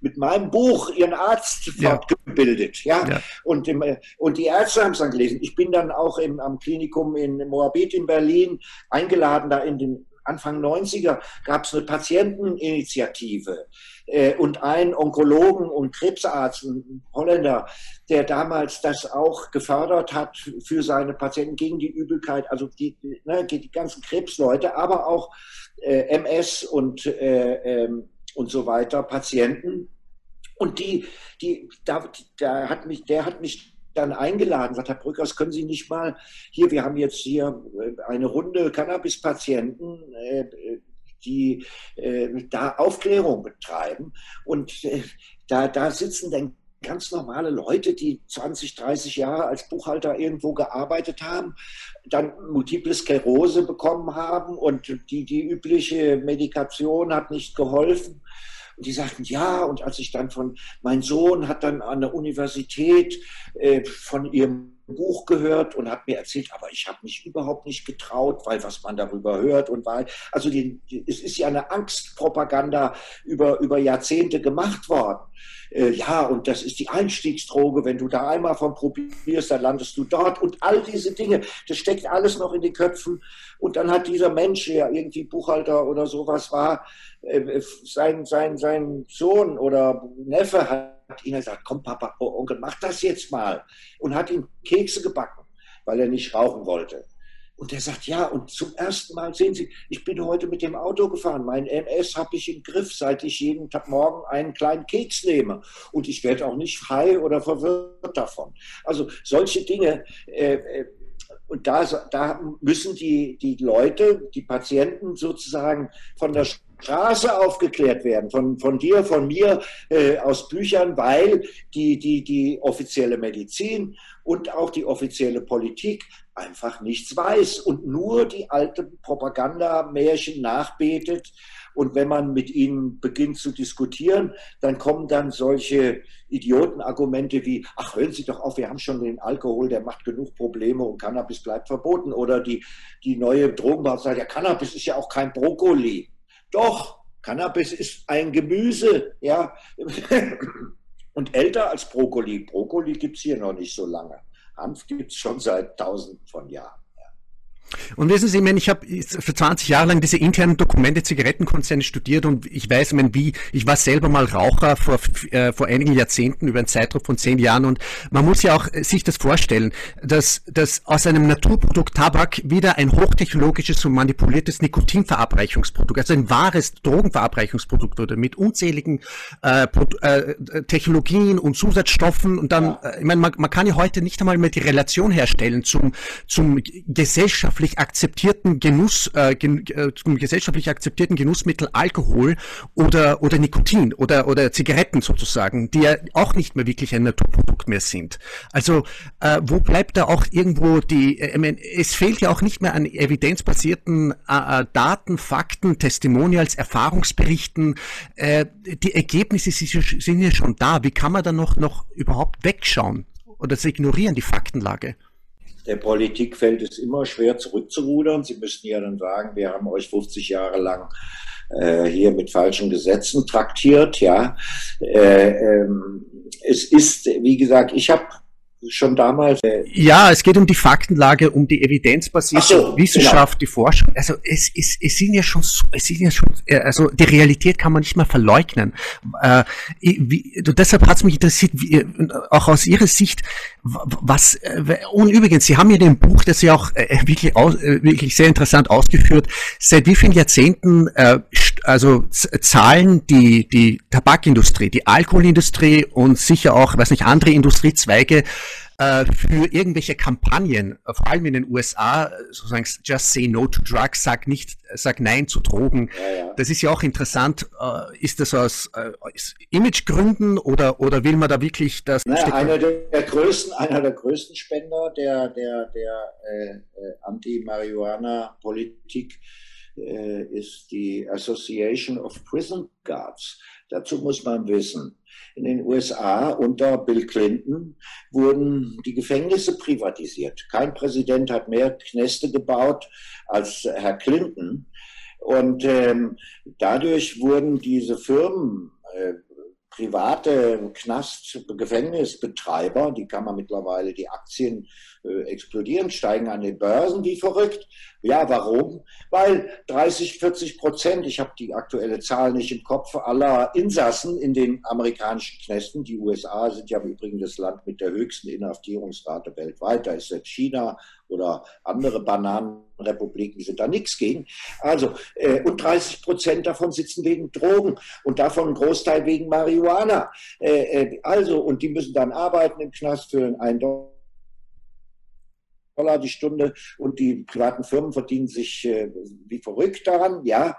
mit meinem Buch Buch ihren Arzt ja. fortgebildet. Ja? ja. Und, im, und die Ärzte haben es dann gelesen. Ich bin dann auch im, am Klinikum in Moabit in Berlin eingeladen, da in den Anfang 90er gab es eine Patienteninitiative äh, und einen Onkologen und Krebsarzt, ein Holländer, der damals das auch gefördert hat für seine Patienten gegen die Übelkeit, also die, ne, die ganzen Krebsleute, aber auch äh, MS und, äh, ähm, und so weiter, Patienten. Und die, die, da, da hat mich, der hat mich dann eingeladen, sagt Herr Brückers, können Sie nicht mal hier, wir haben jetzt hier äh, eine Runde Cannabis-Patienten, äh, die äh, da Aufklärung betreiben. Und da, da sitzen dann ganz normale Leute, die 20, 30 Jahre als Buchhalter irgendwo gearbeitet haben, dann Multiple Sklerose bekommen haben und die, die übliche Medikation hat nicht geholfen. Und die sagten, ja, und als ich dann von, mein Sohn hat dann an der Universität äh, von ihrem Buch gehört und hat mir erzählt, aber ich habe mich überhaupt nicht getraut, weil was man darüber hört und weil, also die, es ist ja eine Angstpropaganda über, über Jahrzehnte gemacht worden. Äh, ja, und das ist die Einstiegsdroge, wenn du da einmal von probierst, dann landest du dort und all diese Dinge, das steckt alles noch in den Köpfen. Und dann hat dieser Mensch, der irgendwie Buchhalter oder sowas war, äh, sein, sein, sein Sohn oder Neffe hat hat ihn gesagt, komm Papa, oh Onkel, mach das jetzt mal. Und hat ihm Kekse gebacken, weil er nicht rauchen wollte. Und er sagt, ja, und zum ersten Mal sehen Sie, ich bin heute mit dem Auto gefahren. Mein MS habe ich im Griff, seit ich jeden Tag morgen einen kleinen Keks nehme. Und ich werde auch nicht frei oder verwirrt davon. Also solche Dinge. Äh, äh, und da, da müssen die, die Leute, die Patienten sozusagen von der Straße aufgeklärt werden, von, von dir, von mir, äh, aus Büchern, weil die, die, die offizielle Medizin und auch die offizielle Politik einfach nichts weiß und nur die alten Propagandamärchen nachbetet. Und wenn man mit ihnen beginnt zu diskutieren, dann kommen dann solche Idiotenargumente wie, ach, hören Sie doch auf, wir haben schon den Alkohol, der macht genug Probleme und Cannabis bleibt verboten. Oder die, die neue Drogenbau sagt, ja, Cannabis ist ja auch kein Brokkoli. Doch, Cannabis ist ein Gemüse, ja. [LAUGHS] Und älter als Brokkoli. Brokkoli gibt es hier noch nicht so lange. Hanf gibt es schon seit tausenden von Jahren. Und wissen Sie, ich, meine, ich habe für 20 Jahre lang diese internen Dokumente Zigarettenkonzerne studiert und ich weiß, ich meine, wie, ich war selber mal Raucher vor, äh, vor einigen Jahrzehnten über einen Zeitraum von zehn Jahren und man muss ja auch sich das vorstellen, dass, dass aus einem Naturprodukt Tabak wieder ein hochtechnologisches und manipuliertes Nikotinverabreichungsprodukt, also ein wahres Drogenverabreichungsprodukt wurde mit unzähligen äh, äh, Technologien und Zusatzstoffen und dann, äh, ich meine, man, man kann ja heute nicht einmal mehr die Relation herstellen zum, zum Gesellschaft gesellschaftlich akzeptierten Genuss, äh, gen, äh, gesellschaftlich akzeptierten Genussmittel Alkohol oder, oder Nikotin oder, oder Zigaretten sozusagen, die ja auch nicht mehr wirklich ein Naturprodukt mehr sind. Also äh, wo bleibt da auch irgendwo die, äh, ich es fehlt ja auch nicht mehr an evidenzbasierten äh, äh Daten, Fakten, Testimonials, Erfahrungsberichten. Äh, die Ergebnisse sind ja schon da. Wie kann man da noch, noch überhaupt wegschauen oder sie ignorieren, die Faktenlage? Der Politik fällt es immer schwer zurückzurudern. Sie müssten ja dann sagen, wir haben euch 50 Jahre lang äh, hier mit falschen Gesetzen traktiert. Ja, äh, ähm, es ist, wie gesagt, ich habe schon damals. Äh ja, es geht um die Faktenlage, um die evidenzbasierte so, Wissenschaft, genau. die Forschung. Also es, es, es sind ja schon, es sind ja schon, äh, also die Realität kann man nicht mehr verleugnen. Äh, wie, deshalb hat es mich interessiert, wie, auch aus Ihrer Sicht, was, äh, und übrigens, Sie haben ja den Buch, das Sie auch äh, wirklich, aus, äh, wirklich sehr interessant ausgeführt, seit wie vielen Jahrzehnten äh, also Zahlen die die Tabakindustrie, die Alkoholindustrie und sicher auch, weiß nicht, andere Industriezweige äh, für irgendwelche Kampagnen, vor allem in den USA, sozusagen Just Say No to Drugs, sag nicht, sag Nein zu Drogen. Ja, ja. Das ist ja auch interessant. Äh, ist das aus äh, Imagegründen oder, oder will man da wirklich das? Naja, einer der, der, größten, einer der größten Spender der, der, der äh, äh Anti-Marihuana-Politik äh, ist die Association of Prison Guards. Dazu muss man wissen, in den USA unter Bill Clinton wurden die Gefängnisse privatisiert. Kein Präsident hat mehr Knäste gebaut als Herr Clinton. Und ähm, dadurch wurden diese Firmen, äh, private Knast, Gefängnisbetreiber, die kann man mittlerweile, die Aktien äh, explodieren, steigen an den Börsen wie verrückt. Ja, warum? Weil 30, 40 Prozent, ich habe die aktuelle Zahl nicht im Kopf, aller Insassen in den amerikanischen Knästen, die USA sind ja im Übrigen das Land mit der höchsten Inhaftierungsrate weltweit, da ist jetzt China oder andere Bananenrepubliken sind da nichts gegen. Also, äh, und 30 Prozent davon sitzen wegen Drogen und davon ein Großteil wegen Marihuana. Äh, äh, also, und die müssen dann arbeiten im Knast für einen Dollar Dollar die Stunde und die privaten Firmen verdienen sich äh, wie verrückt daran. Ja,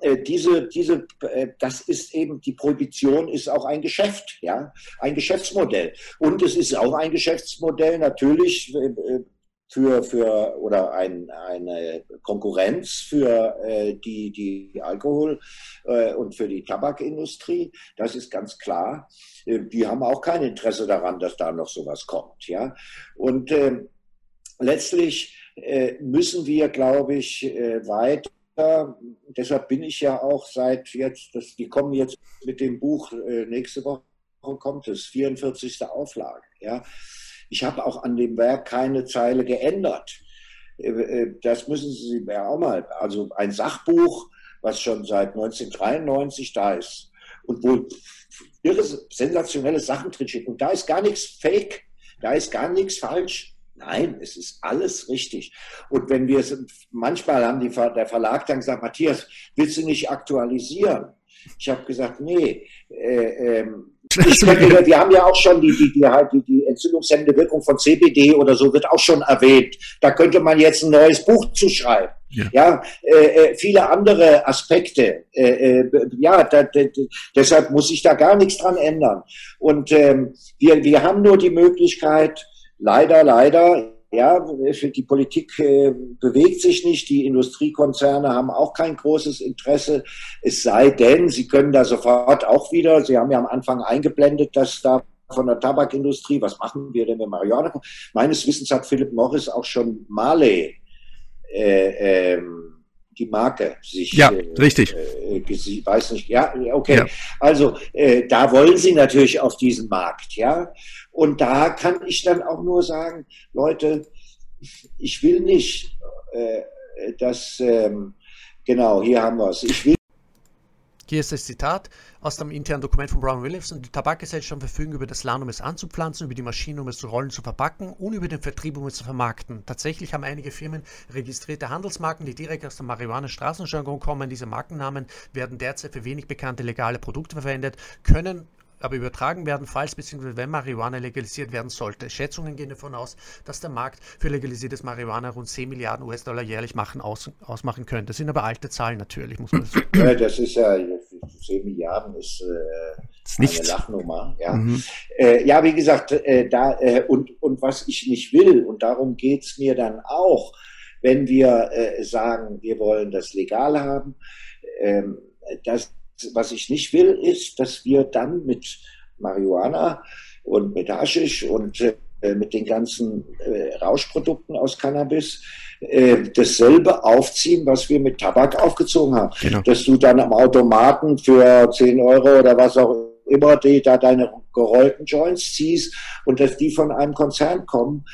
äh, diese, diese, äh, das ist eben, die Prohibition ist auch ein Geschäft, ja, ein Geschäftsmodell. Und es ist auch ein Geschäftsmodell natürlich äh, für, für oder ein, eine Konkurrenz für äh, die, die Alkohol- äh, und für die Tabakindustrie. Das ist ganz klar. Äh, die haben auch kein Interesse daran, dass da noch sowas kommt. Ja? Und äh, letztlich äh, müssen wir, glaube ich, äh, weiter deshalb bin ich ja auch seit jetzt, das, die kommen jetzt mit dem Buch, äh, nächste Woche kommt es, 44. Auflage. Ja. Ich habe auch an dem Werk keine Zeile geändert. Äh, äh, das müssen Sie mir auch mal, also ein Sachbuch, was schon seit 1993 da ist und wo irre, sensationelle Sachen drinstehen. Und da ist gar nichts fake, da ist gar nichts falsch. Nein, es ist alles richtig. Und wenn wir es, manchmal haben die, der Verlag dann gesagt, Matthias, willst du nicht aktualisieren? Ich habe gesagt, nee, äh, ähm, könnte, wir haben ja auch schon die, die, die, halt die, die entzündungshemmende Wirkung von CBD oder so wird auch schon erwähnt. Da könnte man jetzt ein neues Buch zuschreiben. Ja, ja äh, äh viele andere Aspekte. Äh, äh, ja, da, da, deshalb muss ich da gar nichts dran ändern. Und ähm, wir, wir haben nur die Möglichkeit, leider, leider, ja, die Politik äh, bewegt sich nicht, die Industriekonzerne haben auch kein großes Interesse, es sei denn, sie können da sofort auch wieder, Sie haben ja am Anfang eingeblendet, dass da von der Tabakindustrie, was machen wir denn mit Marihuana? Meines Wissens hat Philip Morris auch schon Marley äh, ähm, die Marke sich. Ja, äh, richtig. Äh, weiß nicht. Ja, okay. Ja. Also äh, da wollen sie natürlich auf diesen Markt, ja. Und da kann ich dann auch nur sagen, Leute, ich will nicht, äh, dass ähm, genau hier haben wir es. Ich will hier ist das Zitat aus dem internen Dokument von Brown Williamson. Die Tabakgesellschaften verfügen über das Land, um es anzupflanzen, über die Maschinen, um es zu rollen, zu verpacken und über den Vertrieb, um es zu vermarkten. Tatsächlich haben einige Firmen registrierte Handelsmarken, die direkt aus der Marihuana-Straßenjargon kommen. Diese Markennamen werden derzeit für wenig bekannte legale Produkte verwendet, können aber übertragen werden, falls bzw. wenn Marihuana legalisiert werden sollte. Schätzungen gehen davon aus, dass der Markt für legalisiertes Marihuana rund 10 Milliarden US-Dollar jährlich machen, aus, ausmachen könnte. Das sind aber alte Zahlen natürlich, muss man [CLEARS THROAT] sagen. Ja, das ist ja, 10 Milliarden ist, äh, ist eine Lachnummer. Ja. Mhm. Äh, ja, wie gesagt, äh, da, äh, und, und was ich nicht will, und darum geht es mir dann auch, wenn wir äh, sagen, wir wollen das legal haben, ähm, dass was ich nicht will, ist, dass wir dann mit Marihuana und mit Haschisch und äh, mit den ganzen äh, Rauschprodukten aus Cannabis äh, dasselbe aufziehen, was wir mit Tabak aufgezogen haben. Genau. Dass du dann am Automaten für 10 Euro oder was auch immer die, da deine gerollten Joints ziehst und dass die von einem Konzern kommen,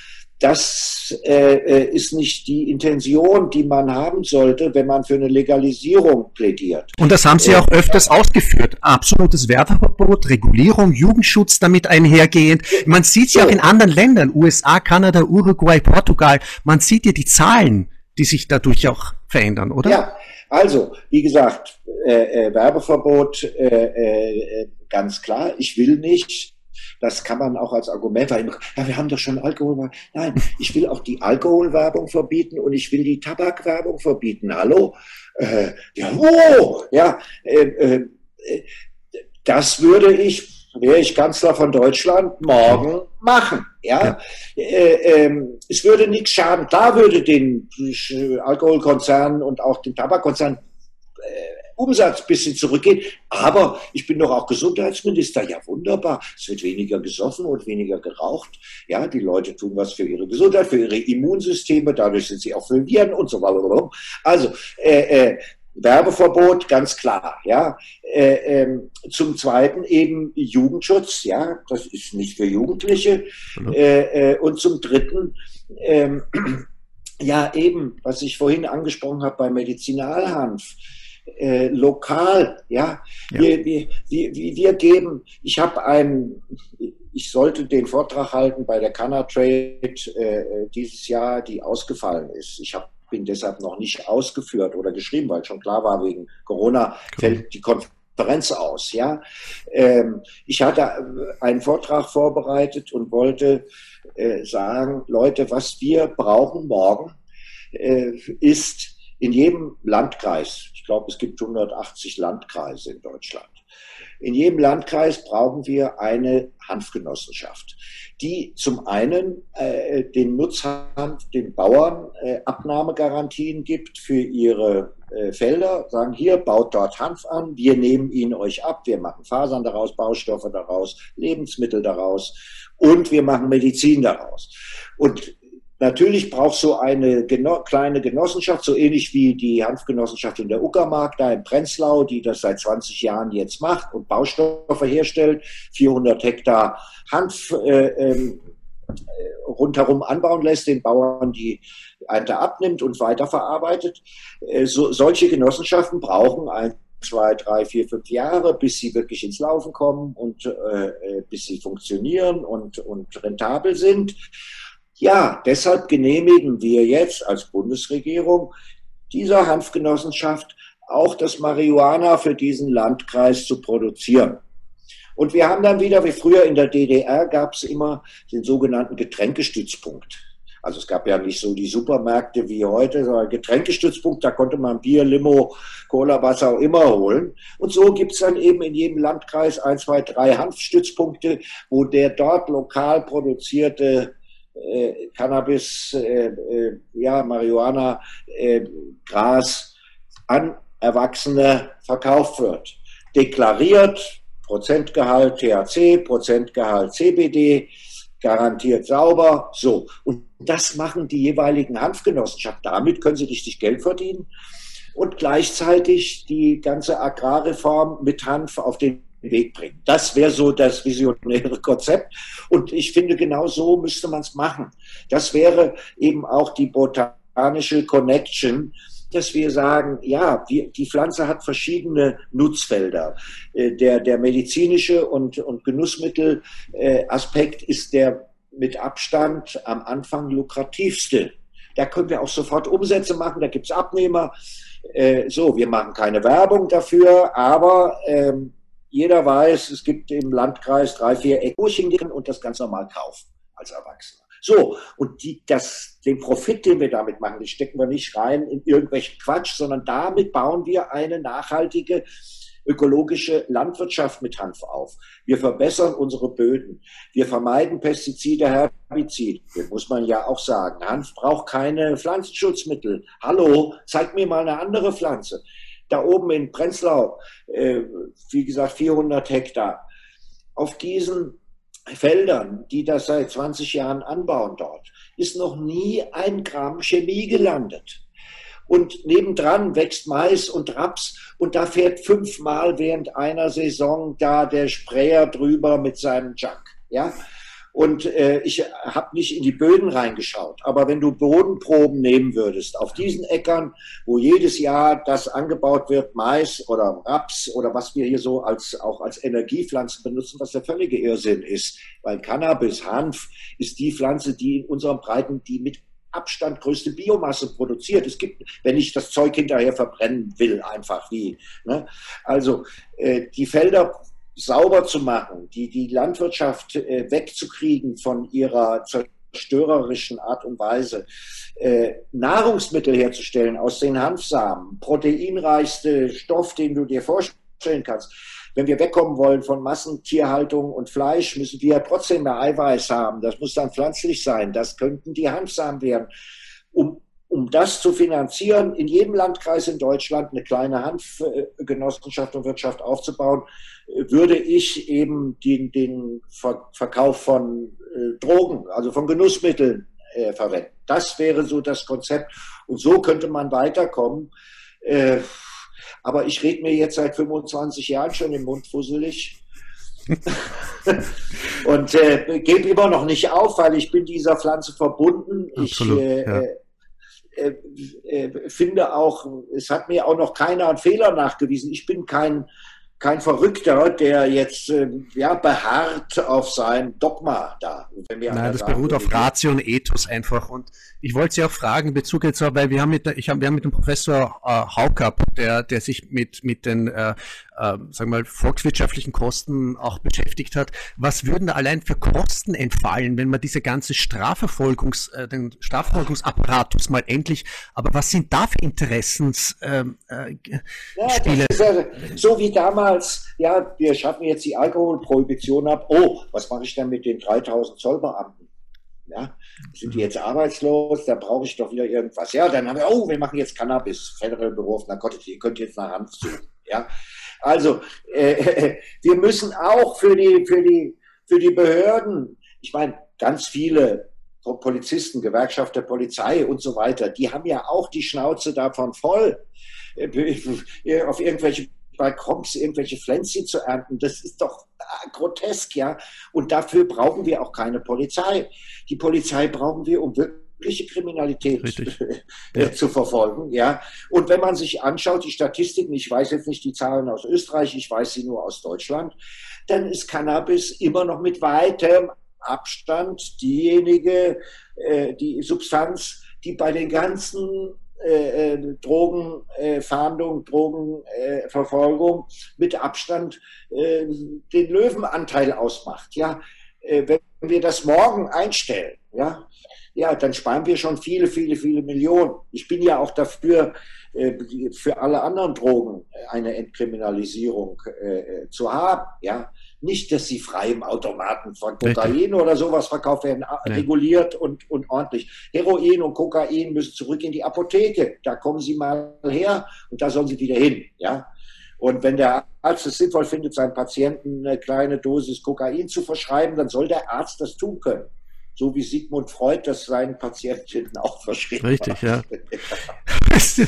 das äh, äh, ist nicht die Intention, die man haben sollte, wenn man für eine Legalisierung plädiert. Und das haben Sie äh, auch öfters ausgeführt. Absolutes Werbeverbot, Regulierung, Jugendschutz damit einhergehend. Man sieht es ja auch in anderen Ländern, USA, Kanada, Uruguay, Portugal. Man sieht ja die Zahlen, die sich dadurch auch verändern, oder? Ja, also, wie gesagt, äh, äh, Werbeverbot äh, äh, ganz klar. Ich will nicht das kann man auch als Argument, weil ja, wir haben doch schon Alkohol. Nein, ich will auch die Alkoholwerbung verbieten und ich will die Tabakwerbung verbieten. Hallo? Äh, ja, oh, ja, äh, äh, das würde ich, wäre ich Kanzler von Deutschland, morgen machen. Ja, ja. Äh, ähm, es würde nichts schaden. Da würde den Alkoholkonzernen und auch den Tabakkonzernen äh, Umsatz ein bisschen zurückgehen. Aber ich bin doch auch Gesundheitsminister. Ja, wunderbar. Es wird weniger gesoffen und weniger geraucht. Ja, die Leute tun was für ihre Gesundheit, für ihre Immunsysteme. Dadurch sind sie auch für Viren und so weiter. Also, äh, äh, Werbeverbot, ganz klar, ja. Äh, ähm, zum Zweiten eben Jugendschutz, ja, das ist nicht für Jugendliche. Äh, äh, und zum Dritten, ähm, [CLEARS THROAT] ja, eben, was ich vorhin angesprochen habe bei Medizinalhanf äh, lokal, ja. ja. Wir, wir, wir, wir geben, ich habe einen, ich sollte den Vortrag halten bei der Canna Trade äh, dieses Jahr, die ausgefallen ist. Ich habe bin deshalb noch nicht ausgeführt oder geschrieben, weil schon klar war, wegen Corona fällt die Konferenz aus. Ja, ähm, ich hatte einen Vortrag vorbereitet und wollte äh, sagen, Leute, was wir brauchen morgen äh, ist in jedem Landkreis, ich glaube, es gibt 180 Landkreise in Deutschland, In jedem Landkreis brauchen wir eine Hanfgenossenschaft, die zum einen äh, den Nutzhanf, den Bauern äh, Abnahmegarantien gibt für ihre äh, Felder, sagen hier, baut dort Hanf an, wir nehmen ihn euch ab, wir machen Fasern daraus, Baustoffe daraus, Lebensmittel daraus und wir machen Medizin daraus. Und Natürlich braucht so eine geno kleine Genossenschaft, so ähnlich wie die Hanfgenossenschaft in der Uckermark, da in Prenzlau, die das seit 20 Jahren jetzt macht und Baustoffe herstellt, 400 Hektar Hanf äh, äh, rundherum anbauen lässt, den Bauern die Ernte abnimmt und weiterverarbeitet. Äh, so, solche Genossenschaften brauchen ein zwei, drei, vier, fünf Jahre, bis sie wirklich ins Laufen kommen und äh, äh bis sie funktionieren und, und rentabel sind. Ja, deshalb genehmigen wir jetzt als Bundesregierung dieser Hanfgenossenschaft auch das Marihuana für diesen Landkreis zu produzieren. Und wir haben dann wieder, wie früher in der DDR, gab es immer den sogenannten Getränkestützpunkt. Also es gab ja nicht so die Supermärkte wie heute, sondern Getränkestützpunkt, da konnte man Bier, Limo, Cola, was auch immer holen. Und so gibt es dann eben in jedem Landkreis ein, zwei, drei Hanfstützpunkte, wo der dort lokal produzierte äh, Cannabis, äh, äh, ja, Marihuana, äh, Gras an Erwachsene verkauft wird. Deklariert, Prozentgehalt THC, Prozentgehalt CBD, garantiert sauber, so. Und das machen die jeweiligen Hanfgenossenschaften. Damit können sie richtig Geld verdienen und gleichzeitig die ganze Agrarreform mit Hanf auf den Weg bringen. Das wäre so das visionäre Konzept. Und ich finde, genau so müsste man es machen. Das wäre eben auch die botanische Connection, dass wir sagen, ja, die, die Pflanze hat verschiedene Nutzfelder. Äh, der, der medizinische und, und Genussmittelaspekt ist der mit Abstand am Anfang lukrativste. Da können wir auch sofort Umsätze machen, da gibt es Abnehmer. Äh, so, wir machen keine Werbung dafür, aber ähm, jeder weiß, es gibt im Landkreis drei, vier Eckburchen und das ganz normal kaufen als Erwachsener. So, und die, das, den Profit, den wir damit machen, den stecken wir nicht rein in irgendwelchen Quatsch, sondern damit bauen wir eine nachhaltige ökologische Landwirtschaft mit Hanf auf. Wir verbessern unsere Böden. Wir vermeiden Pestizide, Herbizide. Muss man ja auch sagen. Hanf braucht keine Pflanzenschutzmittel. Hallo, zeig mir mal eine andere Pflanze da oben in Prenzlau, äh, wie gesagt, 400 Hektar. Auf diesen Feldern, die das seit 20 Jahren anbauen dort, ist noch nie ein Gramm Chemie gelandet. Und nebendran wächst Mais und Raps und da fährt fünfmal während einer Saison da der Sprayer drüber mit seinem Junk. Ja, und äh, ich habe nicht in die Böden reingeschaut. Aber wenn du Bodenproben nehmen würdest auf diesen Äckern, wo jedes Jahr das angebaut wird, Mais oder Raps oder was wir hier so als auch als Energiepflanzen benutzen, was der völlige Irrsinn ist. Weil Cannabis, Hanf ist die Pflanze, die in unserem Breiten, die mit Abstand größte Biomasse produziert. Es gibt, wenn ich das Zeug hinterher verbrennen will, einfach wie. Ne? Also äh, die Felder sauber zu machen, die, die Landwirtschaft äh, wegzukriegen von ihrer zerstörerischen Art und Weise, äh, Nahrungsmittel herzustellen aus den Hanfsamen, proteinreichste Stoff, den du dir vorstellen kannst. Wenn wir wegkommen wollen von Massentierhaltung und Fleisch, müssen wir trotzdem mehr Eiweiß haben. Das muss dann pflanzlich sein. Das könnten die Hanfsamen werden. Um um das zu finanzieren, in jedem Landkreis in Deutschland eine kleine Hanfgenossenschaft und Wirtschaft aufzubauen, würde ich eben den, den Verkauf von äh, Drogen, also von Genussmitteln äh, verwenden. Das wäre so das Konzept. Und so könnte man weiterkommen. Äh, aber ich rede mir jetzt seit 25 Jahren schon im Mund fusselig. [LAUGHS] und äh, gebe immer noch nicht auf, weil ich bin dieser Pflanze verbunden. Absolut, ich äh, ja äh, finde auch, es hat mir auch noch keiner einen Fehler nachgewiesen. Ich bin kein, kein Verrückter, der jetzt äh, ja, beharrt auf sein Dogma da. Nein, das beruht auf Ratio und Ethos einfach. Und ich wollte Sie auch fragen in Bezug jetzt, weil wir haben mit, ich hab, wir haben mit dem Professor äh, Haukapp, der, der sich mit, mit den äh, äh, sagen wir mal, volkswirtschaftlichen Kosten auch beschäftigt hat. Was würden da allein für Kosten entfallen, wenn man diese ganze Strafverfolgungs, äh, den Strafverfolgungsapparatus mal endlich, aber was sind da für Interessensspiele? Ähm, äh, ja, ja, so wie damals, ja, wir schaffen jetzt die Alkoholprohibition ab. Oh, was mache ich denn mit den 3000 Zollbeamten? Ja, sind die jetzt arbeitslos? Da brauche ich doch wieder irgendwas. Ja, dann haben wir, oh, wir machen jetzt Cannabis, Federal Büro of Narcotics, ihr könnt jetzt nach Hanf suchen. Ja, also äh, [LAUGHS] wir müssen auch für die, für die, für die Behörden, ich meine, ganz viele Polizisten, Gewerkschaft der Polizei und so weiter, die haben ja auch die Schnauze davon voll, äh, [LAUGHS] auf irgendwelche Balkons irgendwelche Pflänzchen zu ernten. Das ist doch grotesk, ja. Und dafür brauchen wir auch keine Polizei. Die Polizei brauchen wir, um wirkliche Kriminalität ja. zu verfolgen, ja. Und wenn man sich anschaut, die Statistiken, ich weiß jetzt nicht die Zahlen aus Österreich, ich weiß sie nur aus Deutschland, dann ist Cannabis immer noch mit weitem Abstand diejenige, äh, die Substanz, die bei den ganzen äh, äh, Drogenfahndung, äh, Drogenverfolgung mit Abstand äh, den Löwenanteil ausmacht. Ja, wenn wir das morgen einstellen, ja, ja, dann sparen wir schon viele, viele, viele Millionen. Ich bin ja auch dafür, für alle anderen Drogen eine Entkriminalisierung zu haben, ja. Nicht, dass sie frei im Automaten von Kokain oder sowas verkauft werden, nee. reguliert und, und ordentlich. Heroin und Kokain müssen zurück in die Apotheke. Da kommen sie mal her und da sollen sie wieder hin. Ja? Und wenn der Arzt es sinnvoll findet, seinem Patienten eine kleine Dosis Kokain zu verschreiben, dann soll der Arzt das tun können so wie Sigmund Freud das seinen Patientinnen auch verschrieben Richtig, hat. ja. [LAUGHS]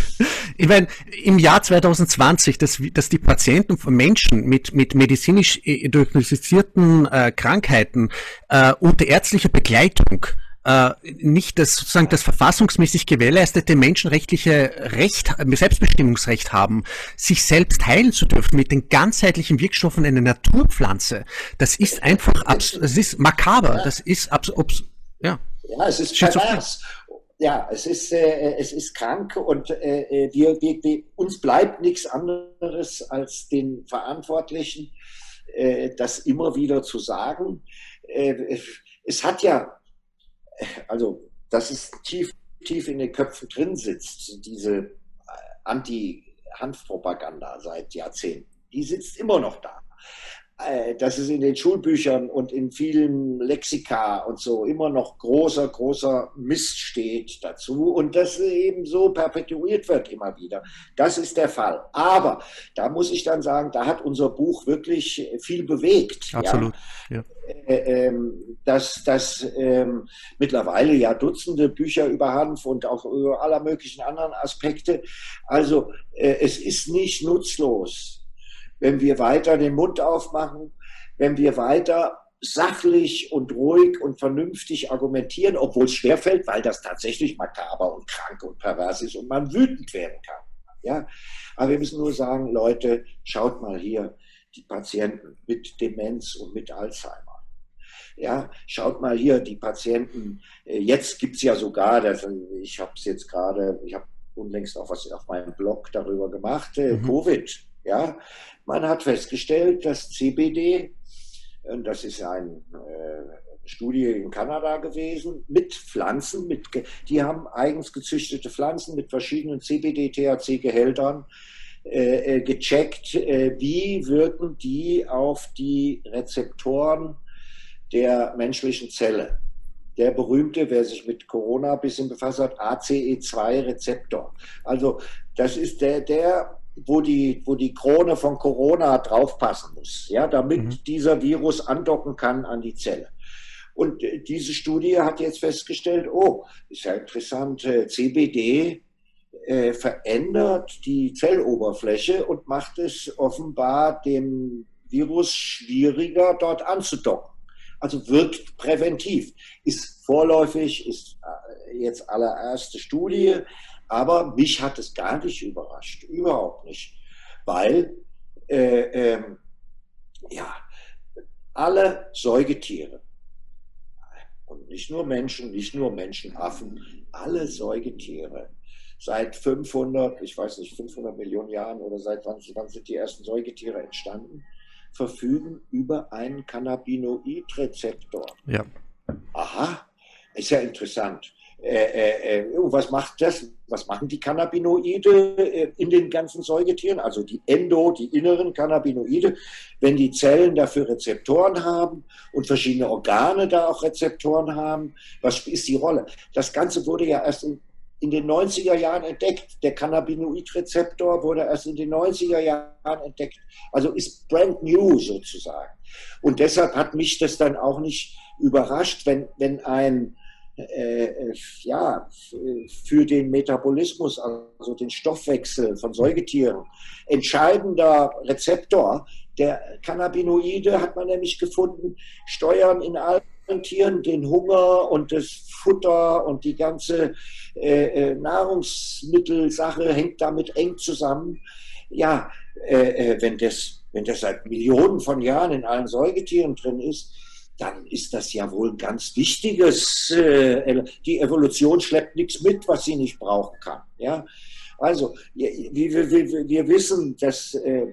ich meine, im Jahr 2020, dass, dass die Patienten von Menschen mit, mit medizinisch äh, diagnostizierten äh, Krankheiten äh, unter ärztlicher Begleitung nicht das sozusagen das verfassungsmäßig gewährleistete menschenrechtliche Recht, Selbstbestimmungsrecht haben, sich selbst heilen zu dürfen mit den ganzheitlichen Wirkstoffen einer Naturpflanze. Das ist einfach, abs das ist makaber, das ist abs ja. Ja, es ist pervers. Ja, es ist, äh, es ist krank und äh, äh, wir, wir, uns bleibt nichts anderes als den Verantwortlichen, äh, das immer wieder zu sagen. Äh, es hat ja also dass es tief, tief in den Köpfen drin sitzt, diese äh, Anti-Hanfpropaganda seit Jahrzehnten. Die sitzt immer noch da. Äh, dass es in den Schulbüchern und in vielen Lexika und so immer noch großer, großer Mist steht dazu und das eben so perpetuiert wird immer wieder. Das ist der Fall. Aber da muss ich dann sagen, da hat unser Buch wirklich viel bewegt. Absolut. Ja. ja. Äh, ähm, dass, dass ähm, mittlerweile ja Dutzende Bücher über Hanf und auch über aller möglichen anderen Aspekte. Also äh, es ist nicht nutzlos wenn wir weiter den Mund aufmachen, wenn wir weiter sachlich und ruhig und vernünftig argumentieren, obwohl es schwerfällt, weil das tatsächlich makaber und krank und pervers ist und man wütend werden kann. Ja? Aber wir müssen nur sagen, Leute, schaut mal hier, die Patienten mit Demenz und mit Alzheimer. Ja, schaut mal hier, die Patienten, äh, jetzt gibt es ja sogar, das, ich habe es jetzt gerade, ich habe unlängst auch was auf meinem Blog darüber gemacht, äh, mhm. Covid. Ja, man hat festgestellt, dass CBD, und das ist eine äh, Studie in Kanada gewesen, mit Pflanzen, mit, die haben eigens gezüchtete Pflanzen mit verschiedenen CBD-THC-Gehältern äh, äh, gecheckt, äh, wie wirken die auf die Rezeptoren der menschlichen Zelle. Der berühmte, wer sich mit Corona ein bisschen befasst hat, ACE2-Rezeptor. Also das ist der, der wo die, wo die Krone von Corona draufpassen muss, ja, damit mhm. dieser Virus andocken kann an die Zelle. Und äh, diese Studie hat jetzt festgestellt, oh, ist ja interessant, äh, CBD äh, verändert die Zelloberfläche und macht es offenbar dem Virus schwieriger, dort anzudocken. Also wirkt präventiv. Ist vorläufig, ist äh, jetzt allererste Studie. Aber mich hat es gar nicht überrascht, überhaupt nicht, weil äh, ähm, ja, alle Säugetiere und nicht nur Menschen, nicht nur Menschenaffen, alle Säugetiere seit 500, ich weiß nicht, 500 Millionen Jahren oder seit wann, wann sind die ersten Säugetiere entstanden, verfügen über einen Cannabinoidrezeptor. Ja. Aha, ist ja interessant. Äh, äh, äh was macht das? Was machen die Cannabinoide äh, in den ganzen Säugetieren? Also die Endo, die inneren Cannabinoide, wenn die Zellen dafür Rezeptoren haben und verschiedene Organe da auch Rezeptoren haben, was ist die Rolle? Das Ganze wurde ja erst in, in den 90er Jahren entdeckt. Der Cannabinoidrezeptor wurde erst in den 90er Jahren entdeckt. Also ist brand new sozusagen. Und deshalb hat mich das dann auch nicht überrascht, wenn, wenn ein äh, ja, für den Metabolismus, also den Stoffwechsel von Säugetieren, entscheidender Rezeptor. Der Cannabinoide hat man nämlich gefunden, steuern in allen Tieren den Hunger und das Futter und die ganze äh, äh Nahrungsmittelsache hängt damit eng zusammen. Ja, äh, äh, wenn, das, wenn das seit Millionen von Jahren in allen Säugetieren drin ist, dann ist das ja wohl ein ganz wichtiges. Äh, die Evolution schleppt nichts mit, was sie nicht brauchen kann. Ja? Also, wir, wir, wir wissen, dass äh,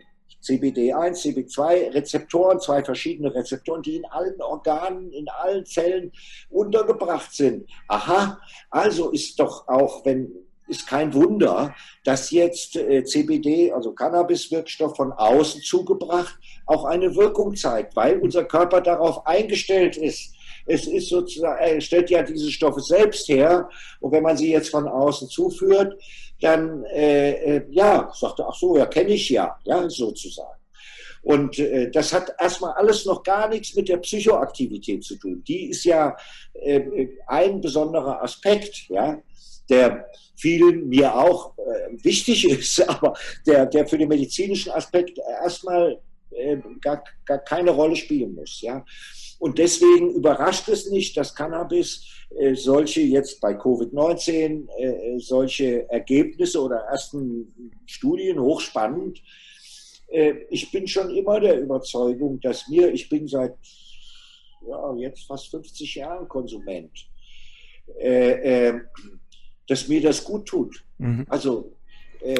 CBD1, CB2 Rezeptoren, zwei verschiedene Rezeptoren, die in allen Organen, in allen Zellen untergebracht sind. Aha, also ist doch auch, wenn ist kein Wunder, dass jetzt äh, CBD, also Cannabis-Wirkstoff von außen zugebracht, auch eine Wirkung zeigt, weil unser Körper darauf eingestellt ist. Es ist sozusagen, er stellt ja diese Stoffe selbst her und wenn man sie jetzt von außen zuführt, dann äh, äh, ja, sagt er, ach so, ja, kenne ich ja, ja, sozusagen. Und äh, das hat erstmal alles noch gar nichts mit der Psychoaktivität zu tun. Die ist ja äh, ein besonderer Aspekt, ja, der vielen mir auch äh, wichtig ist, [LAUGHS] aber der, der für den medizinischen Aspekt erstmal äh, gar, gar keine Rolle spielen muss. Ja? Und deswegen überrascht es nicht, dass Cannabis äh, solche jetzt bei Covid-19 äh, solche Ergebnisse oder ersten Studien hochspannend. Äh, ich bin schon immer der Überzeugung, dass mir, ich bin seit ja, jetzt fast 50 Jahren Konsument, äh, äh, dass mir das gut tut. Mhm. Also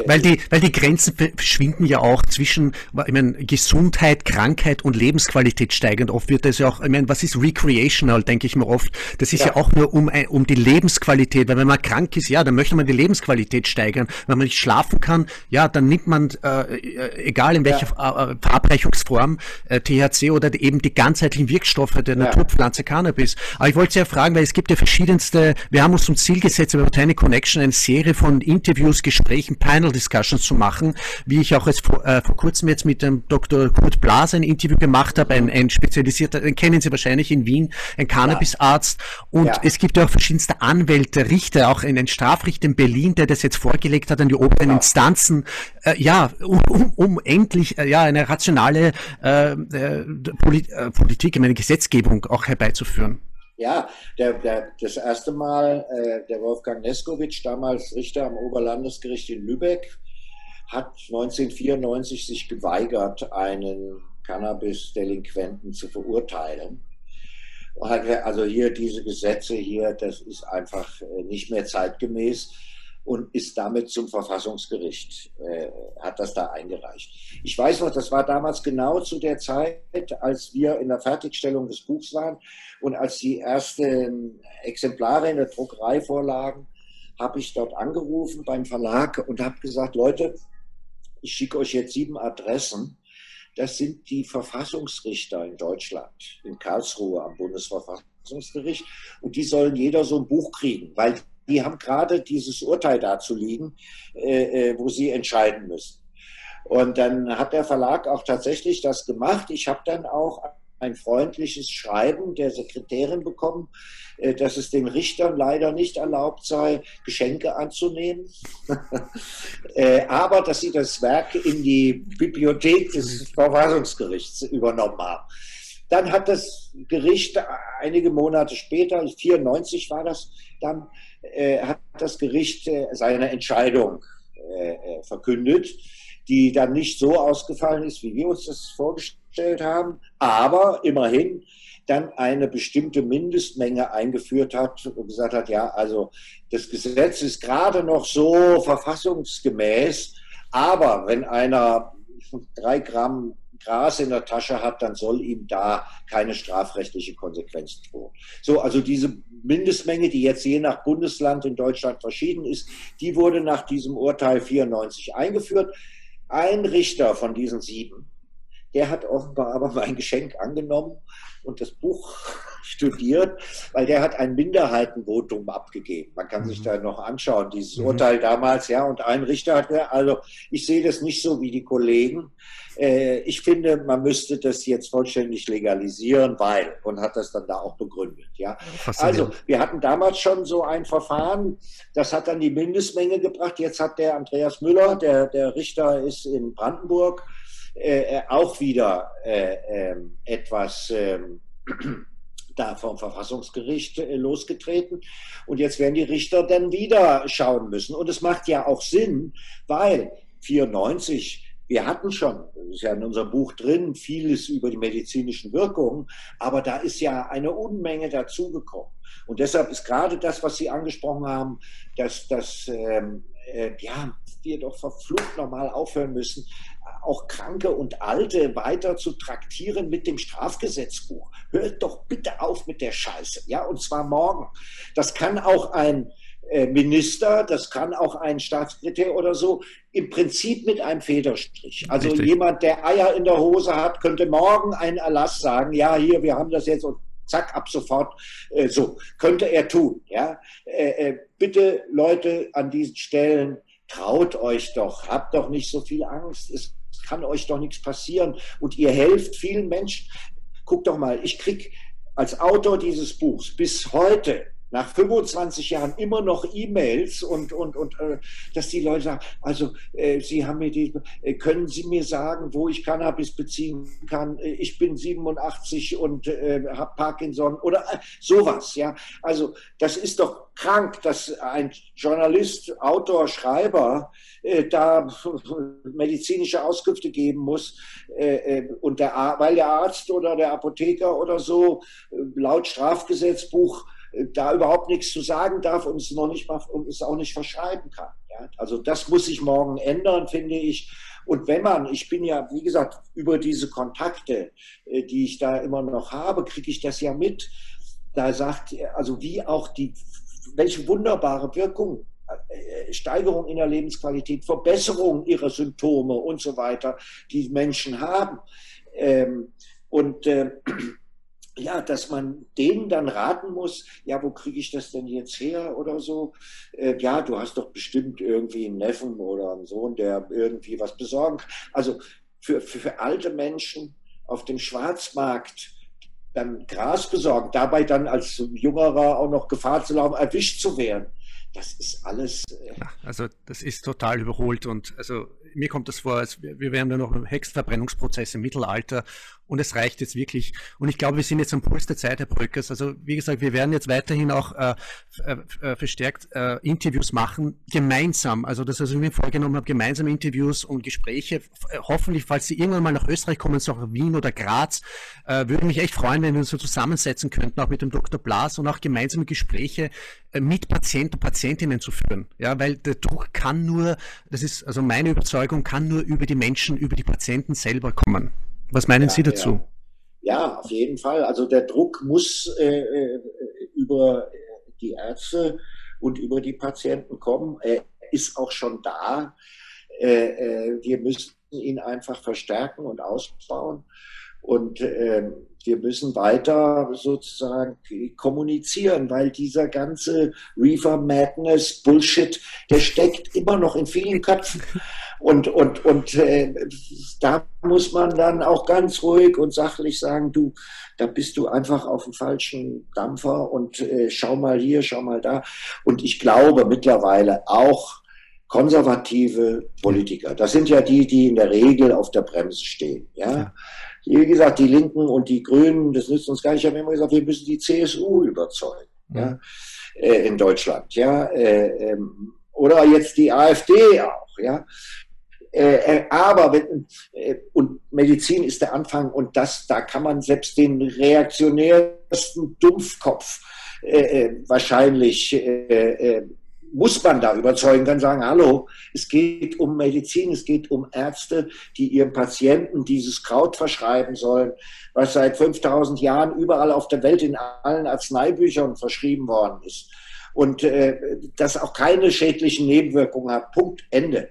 weil die, weil die Grenzen verschwinden ja auch zwischen, ich meine, Gesundheit, Krankheit und Lebensqualität steigend. Oft wird das ja auch, ich meine, was ist recreational, denke ich mir oft. Das ist ja, ja auch nur um, um die Lebensqualität, weil wenn man krank ist, ja, dann möchte man die Lebensqualität steigern. Wenn man nicht schlafen kann, ja, dann nimmt man, äh, egal in welcher ja. Äh, Verabreichungsform, äh, THC oder eben die ganzheitlichen Wirkstoffe der ja. Naturpflanze Cannabis. Aber ich wollte Sie ja fragen, weil es gibt ja verschiedenste, wir haben uns zum Ziel gesetzt, über Botanic Connection eine Serie von Interviews, Gesprächen, Panel Discussions zu machen, wie ich auch jetzt vor, äh, vor kurzem jetzt mit dem Dr. Kurt Blas ein Interview gemacht habe, ein, ein spezialisierter, den kennen Sie wahrscheinlich in Wien, ein Cannabisarzt. Und ja. es gibt ja auch verschiedenste Anwälte, Richter, auch einen Strafrichter in Berlin, der das jetzt vorgelegt hat an die oberen ja. Instanzen, äh, ja, um, um, um endlich äh, ja eine rationale äh, äh, Polit äh, Politik, eine Gesetzgebung auch herbeizuführen. Ja, der, der, das erste Mal, äh, der Wolfgang Neskowitsch, damals Richter am Oberlandesgericht in Lübeck, hat 1994 sich geweigert, einen Cannabis-Delinquenten zu verurteilen. Also hier diese Gesetze hier, das ist einfach äh, nicht mehr zeitgemäß und ist damit zum Verfassungsgericht, äh, hat das da eingereicht. Ich weiß noch, das war damals genau zu der Zeit, als wir in der Fertigstellung des Buchs waren und als die ersten Exemplare in der Druckerei vorlagen, habe ich dort angerufen beim Verlag und habe gesagt, Leute, ich schicke euch jetzt sieben Adressen. Das sind die Verfassungsrichter in Deutschland, in Karlsruhe am Bundesverfassungsgericht. Und die sollen jeder so ein Buch kriegen, weil die haben gerade dieses Urteil dazu liegen, äh, äh, wo sie entscheiden müssen. Und dann hat der Verlag auch tatsächlich das gemacht. Ich habe dann auch ein freundliches Schreiben der Sekretärin bekommen, äh, dass es den Richtern leider nicht erlaubt sei, Geschenke anzunehmen, [LAUGHS] äh, aber dass sie das Werk in die Bibliothek des Verfassungsgerichts übernommen haben. Dann hat das Gericht einige Monate später, 94 war das, dann hat das Gericht äh, seine Entscheidung äh, äh, verkündet, die dann nicht so ausgefallen ist, wie wir uns das vorgestellt haben. Aber immerhin, dann eine bestimmte Mindestmenge eingeführt hat und gesagt hat, ja, also das Gesetz ist gerade noch so verfassungsgemäß, aber wenn einer drei Gramm Gras in der Tasche hat, dann soll ihm da keine strafrechtliche Konsequenz drohen. So, also diese Mindestmenge, die jetzt je nach Bundesland in Deutschland verschieden ist, die wurde nach diesem Urteil 94 eingeführt. Ein Richter von diesen sieben, der hat offenbar aber mein Geschenk angenommen und das Buch [LAUGHS] studiert, weil der hat ein Minderheitenvotum abgegeben. Man kann sich mhm. da noch anschauen, dieses mhm. Urteil damals, ja, und ein Richter hat gesagt, also ich sehe das nicht so wie die Kollegen. Äh, ich finde, man müsste das jetzt vollständig legalisieren, weil, und hat das dann da auch begründet, ja. Also, wir hatten damals schon so ein Verfahren, das hat dann die Mindestmenge gebracht. Jetzt hat der Andreas Müller, der, der Richter ist in Brandenburg, äh, äh, auch wieder äh, ähm, etwas ähm, [CLEARS THROAT] da vom Verfassungsgericht äh, losgetreten. Und jetzt werden die Richter dann wieder schauen müssen. Und es macht ja auch Sinn, weil 94 wir hatten schon, das ist ja in unserem Buch drin, vieles über die medizinischen Wirkungen, aber da ist ja eine Unmenge dazugekommen. Und deshalb ist gerade das, was Sie angesprochen haben, dass, dass ähm, äh, ja, wir doch verflucht nochmal aufhören müssen, auch Kranke und Alte weiter zu traktieren mit dem Strafgesetzbuch. Hört doch bitte auf mit der Scheiße, ja, und zwar morgen. Das kann auch ein äh, Minister, das kann auch ein Staatssekretär oder so, im Prinzip mit einem Federstrich. Also Richtig. jemand, der Eier in der Hose hat, könnte morgen einen Erlass sagen, ja, hier, wir haben das jetzt und zack, ab sofort äh, so. Könnte er tun. Ja? Äh, bitte, Leute, an diesen Stellen, traut euch doch, habt doch nicht so viel Angst. Es kann euch doch nichts passieren. Und ihr helft vielen Menschen. Guckt doch mal, ich krieg als Autor dieses Buchs bis heute nach 25 Jahren immer noch E-Mails und, und, und äh, dass die Leute sagen, also äh, Sie haben mir die, äh, können Sie mir sagen, wo ich Cannabis beziehen kann? Äh, ich bin 87 und äh, habe Parkinson oder äh, sowas, ja. Also das ist doch krank, dass ein Journalist, Autor, Schreiber äh, da [LAUGHS] medizinische Auskünfte geben muss äh, äh und der, weil der Arzt oder der Apotheker oder so laut Strafgesetzbuch da überhaupt nichts zu sagen darf und es noch nicht mal und es auch nicht verschreiben kann. Ja? Also das muss sich morgen ändern, finde ich. Und wenn man, ich bin ja, wie gesagt, über diese Kontakte, äh, die ich da immer noch habe, kriege ich das ja mit. Da sagt, also wie auch die, welche wunderbare Wirkung äh, Steigerung in der Lebensqualität, Verbesserung ihrer Symptome und so weiter, die Menschen haben. Ähm, und äh, ja, dass man denen dann raten muss, ja, wo kriege ich das denn jetzt her oder so? Äh, ja, du hast doch bestimmt irgendwie einen Neffen oder einen Sohn, der irgendwie was besorgen kann. Also für, für, für alte Menschen auf dem Schwarzmarkt dann Gras besorgen, dabei dann als Jüngerer auch noch Gefahr zu laufen, erwischt zu werden. Das ist alles. Äh also das ist total überholt und also mir kommt das vor, als wir wären da noch im Hexverbrennungsprozess im Mittelalter und es reicht jetzt wirklich. Und ich glaube, wir sind jetzt am Puls der Zeit, Herr Bröckers. Also wie gesagt, wir werden jetzt weiterhin auch äh, äh, äh verstärkt äh, Interviews machen, gemeinsam. Also das, was ich mir vorgenommen habe, gemeinsam Interviews und Gespräche. Äh, hoffentlich, falls Sie irgendwann mal nach Österreich kommen, so auch Wien oder Graz, würde mich echt freuen, wenn wir uns so zusammensetzen könnten, auch mit dem Dr. Blas und auch gemeinsame Gespräche mit Patienten und Patientinnen zu führen. Ja, weil der Druck kann nur, das ist also meine Überzeugung, kann nur über die Menschen, über die Patienten selber kommen. Was meinen ja, Sie dazu? Ja. ja. auf jeden Fall. Also der Druck muss äh, äh, über die Ärzte und über die Patienten kommen. Er ist auch schon da. Äh, äh wir müssen ihn einfach verstärken und ausbauen. Und äh, wir müssen weiter sozusagen kommunizieren, weil dieser ganze Reefer Madness Bullshit, der steckt immer noch in vielen Köpfen. Und, und, und äh, da muss man dann auch ganz ruhig und sachlich sagen, du, da bist du einfach auf dem falschen Dampfer und äh, schau mal hier, schau mal da. Und ich glaube mittlerweile auch konservative Politiker, das sind ja die, die in der Regel auf der Bremse stehen, ja. ja wie gesagt, die Linken und die Grünen, das nützt uns gar nicht. Ich habe immer gesagt, wir müssen die CSU überzeugen, ja, äh, in Deutschland, ja, äh, ähm, oder jetzt die AfD auch, ja. Äh, aber wenn, äh, und Medizin ist der Anfang und das, da kann man selbst den reaktionärsten Dumpfkopf äh, äh wahrscheinlich äh, muss man da überzeugen, kann sagen, hallo, es geht um Medizin, es geht um Ärzte, die ihren Patienten dieses Kraut verschreiben sollen, was seit 5000 Jahren überall auf der Welt in allen Arzneibüchern verschrieben worden ist. Und äh, das auch keine schädlichen Nebenwirkungen hat. Punkt, Ende.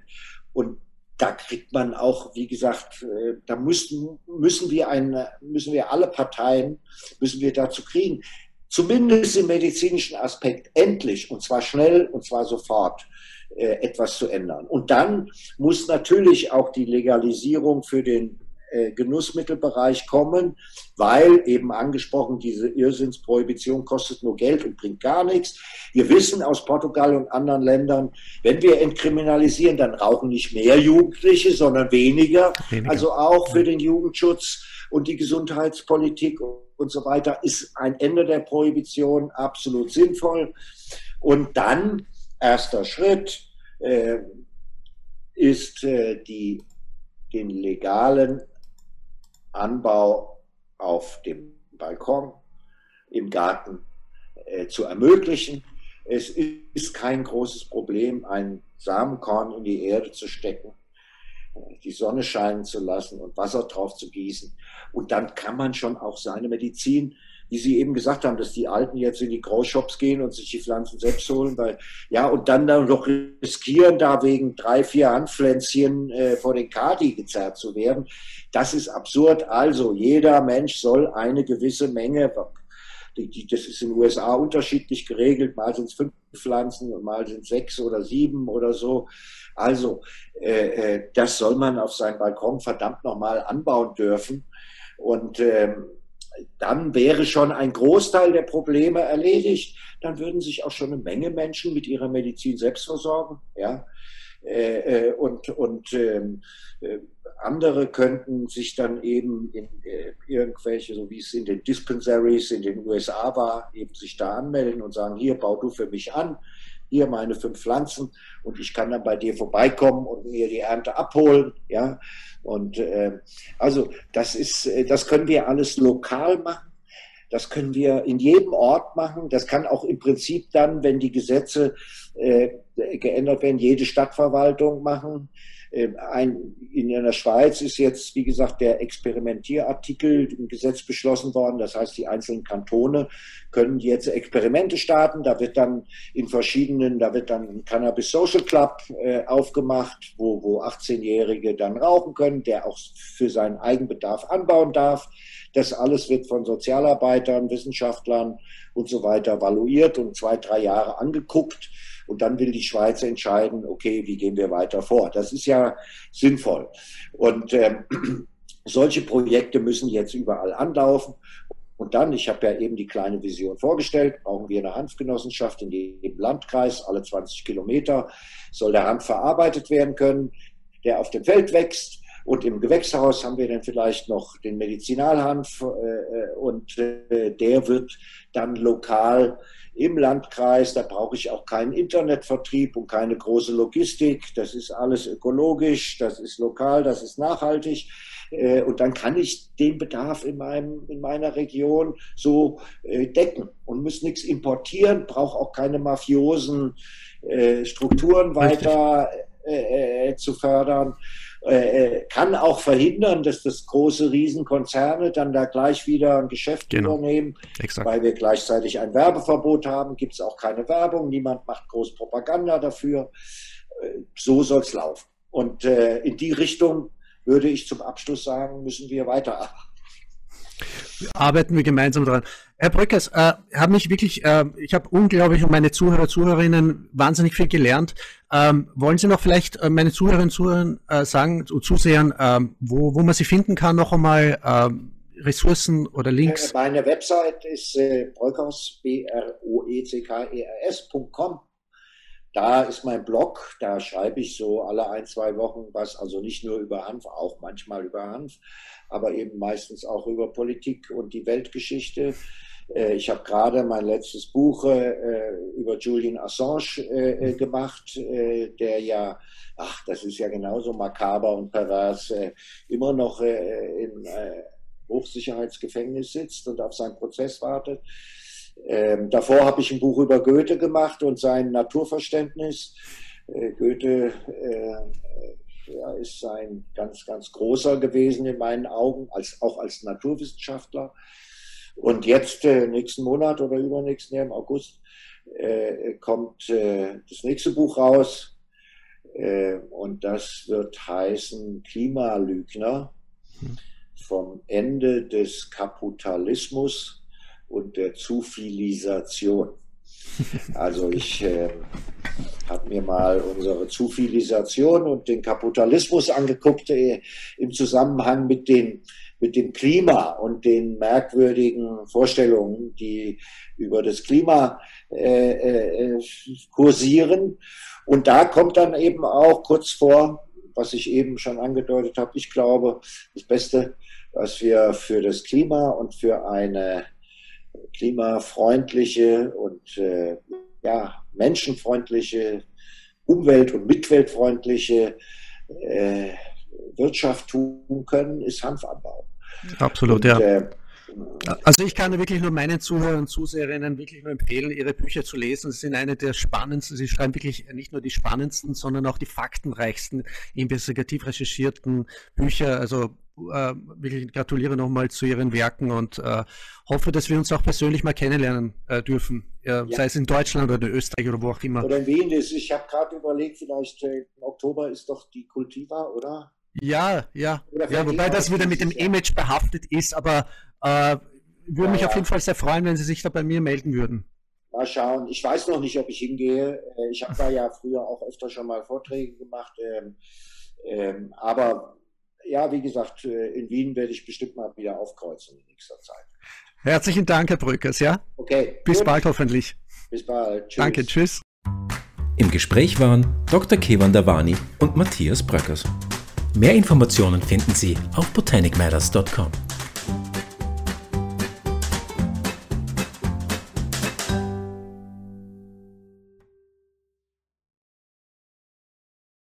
Und da kriegt man auch, wie gesagt, äh, da müssen, müssen wir eine, müssen wir alle Parteien, müssen wir dazu kriegen zumindest im medizinischen Aspekt endlich, und zwar schnell, und zwar sofort, äh, etwas zu ändern. Und dann muss natürlich auch die Legalisierung für den äh, Genussmittelbereich kommen, weil eben angesprochen, diese Irrsinnsprohibition kostet nur Geld und bringt gar nichts. Wir wissen aus Portugal und anderen Ländern, wenn wir entkriminalisieren, dann rauchen nicht mehr Jugendliche, sondern weniger. weniger. Also auch für den Jugendschutz und die Gesundheitspolitik und so weiter ist ein Ende der Prohibition absolut sinnvoll. Und dann, erster Schritt, äh, ist äh, die, den legalen Anbau auf dem Balkon, im Garten äh, zu ermöglichen. Es ist kein großes Problem, ein Samenkorn in die Erde zu stecken die Sonne scheinen zu lassen und Wasser drauf zu gießen. Und dann kann man schon auch seine Medizin, wie Sie eben gesagt haben, dass die Alten jetzt in die Großshops gehen und sich die Pflanzen selbst holen, weil, ja, und dann dann noch riskieren, da wegen drei, vier Handpflänzchen äh, vor den Kadi gezerrt zu werden. Das ist absurd. Also, jeder Mensch soll eine gewisse Menge das ist in den USA unterschiedlich geregelt. Mal sind es fünf Pflanzen und mal sind es sechs oder sieben oder so. Also, äh, äh, das soll man auf seinem Balkon verdammt nochmal anbauen dürfen. Und ähm, dann wäre schon ein Großteil der Probleme erledigt. Dann würden sich auch schon eine Menge Menschen mit ihrer Medizin selbst versorgen. Ja? Äh, äh und und ähm, äh, andere könnten sich dann eben in äh, irgendwelche, so wie es in den Dispensaries in den USA war, eben sich da anmelden und sagen, hier bau du für mich an hier meine fünf Pflanzen und ich kann dann bei dir vorbeikommen und mir die Ernte abholen, ja. Und äh, also das ist, äh, das können wir alles lokal machen. Das können wir in jedem Ort machen. Das kann auch im Prinzip dann, wenn die Gesetze äh, geändert werden, jede Stadtverwaltung machen. Ähm, ein, in der Schweiz ist jetzt, wie gesagt, der Experimentierartikel im Gesetz beschlossen worden. Das heißt, die einzelnen Kantone können jetzt Experimente starten. Da wird dann in verschiedenen, da wird dann ein Cannabis Social Club äh, aufgemacht, wo, wo 18-Jährige dann rauchen können, der auch für seinen Eigenbedarf anbauen darf. Das alles wird von Sozialarbeitern, Wissenschaftlern und so weiter valuiert und zwei, drei Jahre angeguckt und dann will die Schweiz entscheiden, okay, wie gehen wir weiter vor. Das ist ja sinnvoll. Und ähm, [CLEARS THROAT] solche Projekte müssen jetzt überall anlaufen. Und dann, ich habe ja eben die kleine Vision vorgestellt, brauchen wir eine Hanfgenossenschaft in jedem Landkreis, alle 20 Kilometer soll der Hanf verarbeitet werden können, der auf dem Feld wächst. Und im Gewächshaus haben wir dann vielleicht noch den Medizinalhanf äh, äh und äh, der wird dann lokal im Landkreis. Da brauche ich auch keinen Internetvertrieb und keine große Logistik. Das ist alles ökologisch, das ist lokal, das ist nachhaltig. Äh, und dann kann ich den Bedarf in, meinem, in meiner Region so äh, decken und muss nichts importieren, brauche auch keine mafiosen äh, Strukturen weiter zu fördern. Äh, kann auch verhindern, dass das große Riesenkonzerne dann da gleich wieder ein Geschäft genau. übernehmen, Exakt. weil wir gleichzeitig ein Werbeverbot haben, gibt es auch keine Werbung, niemand macht groß Propaganda dafür. Äh, so soll es laufen. Und äh, in die Richtung würde ich zum Abschluss sagen, müssen wir weiterarbeiten. Arbeiten wir gemeinsam daran. Herr Brückers, äh, habe mich wirklich, äh, ich habe unglaublich und meine Zuhörer, Zuhörerinnen wahnsinnig viel gelernt. Ähm, wollen Sie noch vielleicht äh, meine Zuhörerinnen und Zuhörer äh, sagen, Zusehern, äh, wo, wo man sie finden kann, noch einmal äh, Ressourcen oder Links? Meine Website ist äh, Broeckers, B-R-O-E-C-K-E-R-S.com. Da ist mein Blog, da schreibe ich so alle ein, zwei Wochen was, also nicht nur über Hanf, auch manchmal über Hanf, aber eben meistens auch über Politik und die Weltgeschichte. Äh, ich habe gerade mein letztes Buch äh, über Julian Assange äh, gemacht, der ja, ach, das ist ja genauso makaber und pervers, immer noch in Hochsicherheitsgefängnis sitzt und auf seinen Prozess wartet. Ähm, davor habe ich ein Buch über Goethe gemacht und sein Naturverständnis. Äh, Goethe äh, ja, ist ein ganz, ganz großer gewesen in meinen Augen, als, auch als Naturwissenschaftler. Und jetzt, äh, nächsten Monat oder übernächsten Jahr im August, äh, kommt äh, das nächste Buch raus. Äh, und das wird heißen Klimalügner vom Ende des Kapitalismus und der Zufilisation. [LAUGHS] Also ich äh, habe mir mal unsere Zufilisation und den Kapitalismus angeguckt äh, im Zusammenhang mit, den, mit dem Klima und den merkwürdigen Vorstellungen, die über das Klima äh, äh, kursieren. Und da kommt dann eben auch kurz vor, was ich eben schon angedeutet habe, ich glaube, das Beste, was wir für das Klima und für eine klimafreundliche und äh, ja, menschenfreundliche, umwelt- und mitweltfreundliche äh, Wirtschaft tun können, ist Hanfanbau. Absolut, und, ja. Äh, also ich kann wirklich nur meinen Zuhörern und Zuseherinnen wirklich nur empfehlen, ihre Bücher zu lesen. Sie sind eine der spannendsten, sie schreiben wirklich nicht nur die spannendsten, sondern auch die faktenreichsten, investigativ recherchierten Bücher. Also äh, wirklich gratuliere nochmal zu Ihren Werken und äh, hoffe, dass wir uns auch persönlich mal kennenlernen äh, dürfen, ja. sei es in Deutschland oder in Österreich oder wo auch immer. Oder in Wien ist. Ich habe gerade überlegt, vielleicht äh, im Oktober ist doch die Cultiva, oder? Ja, ja. ja wobei das wieder mit dem Image behaftet ist, aber äh, würde ja, mich auf jeden Fall sehr freuen, wenn Sie sich da bei mir melden würden. Mal schauen. Ich weiß noch nicht, ob ich hingehe. Äh, ich habe da ja früher auch öfter schon mal Vorträge gemacht. Ähm, ähm, aber ja, wie gesagt, äh, in Wien werde ich bestimmt mal wieder aufkreuzen in nächster Zeit. Herzlichen Dank, Herr Brückers, ja? Okay. Bis gut. bald hoffentlich. Bis bald. Tschüss. Danke, tschüss. Im Gespräch waren Dr. Kevan Davani und Matthias Bröckers. Mehr Informationen finden Sie auf botanicmatters.com.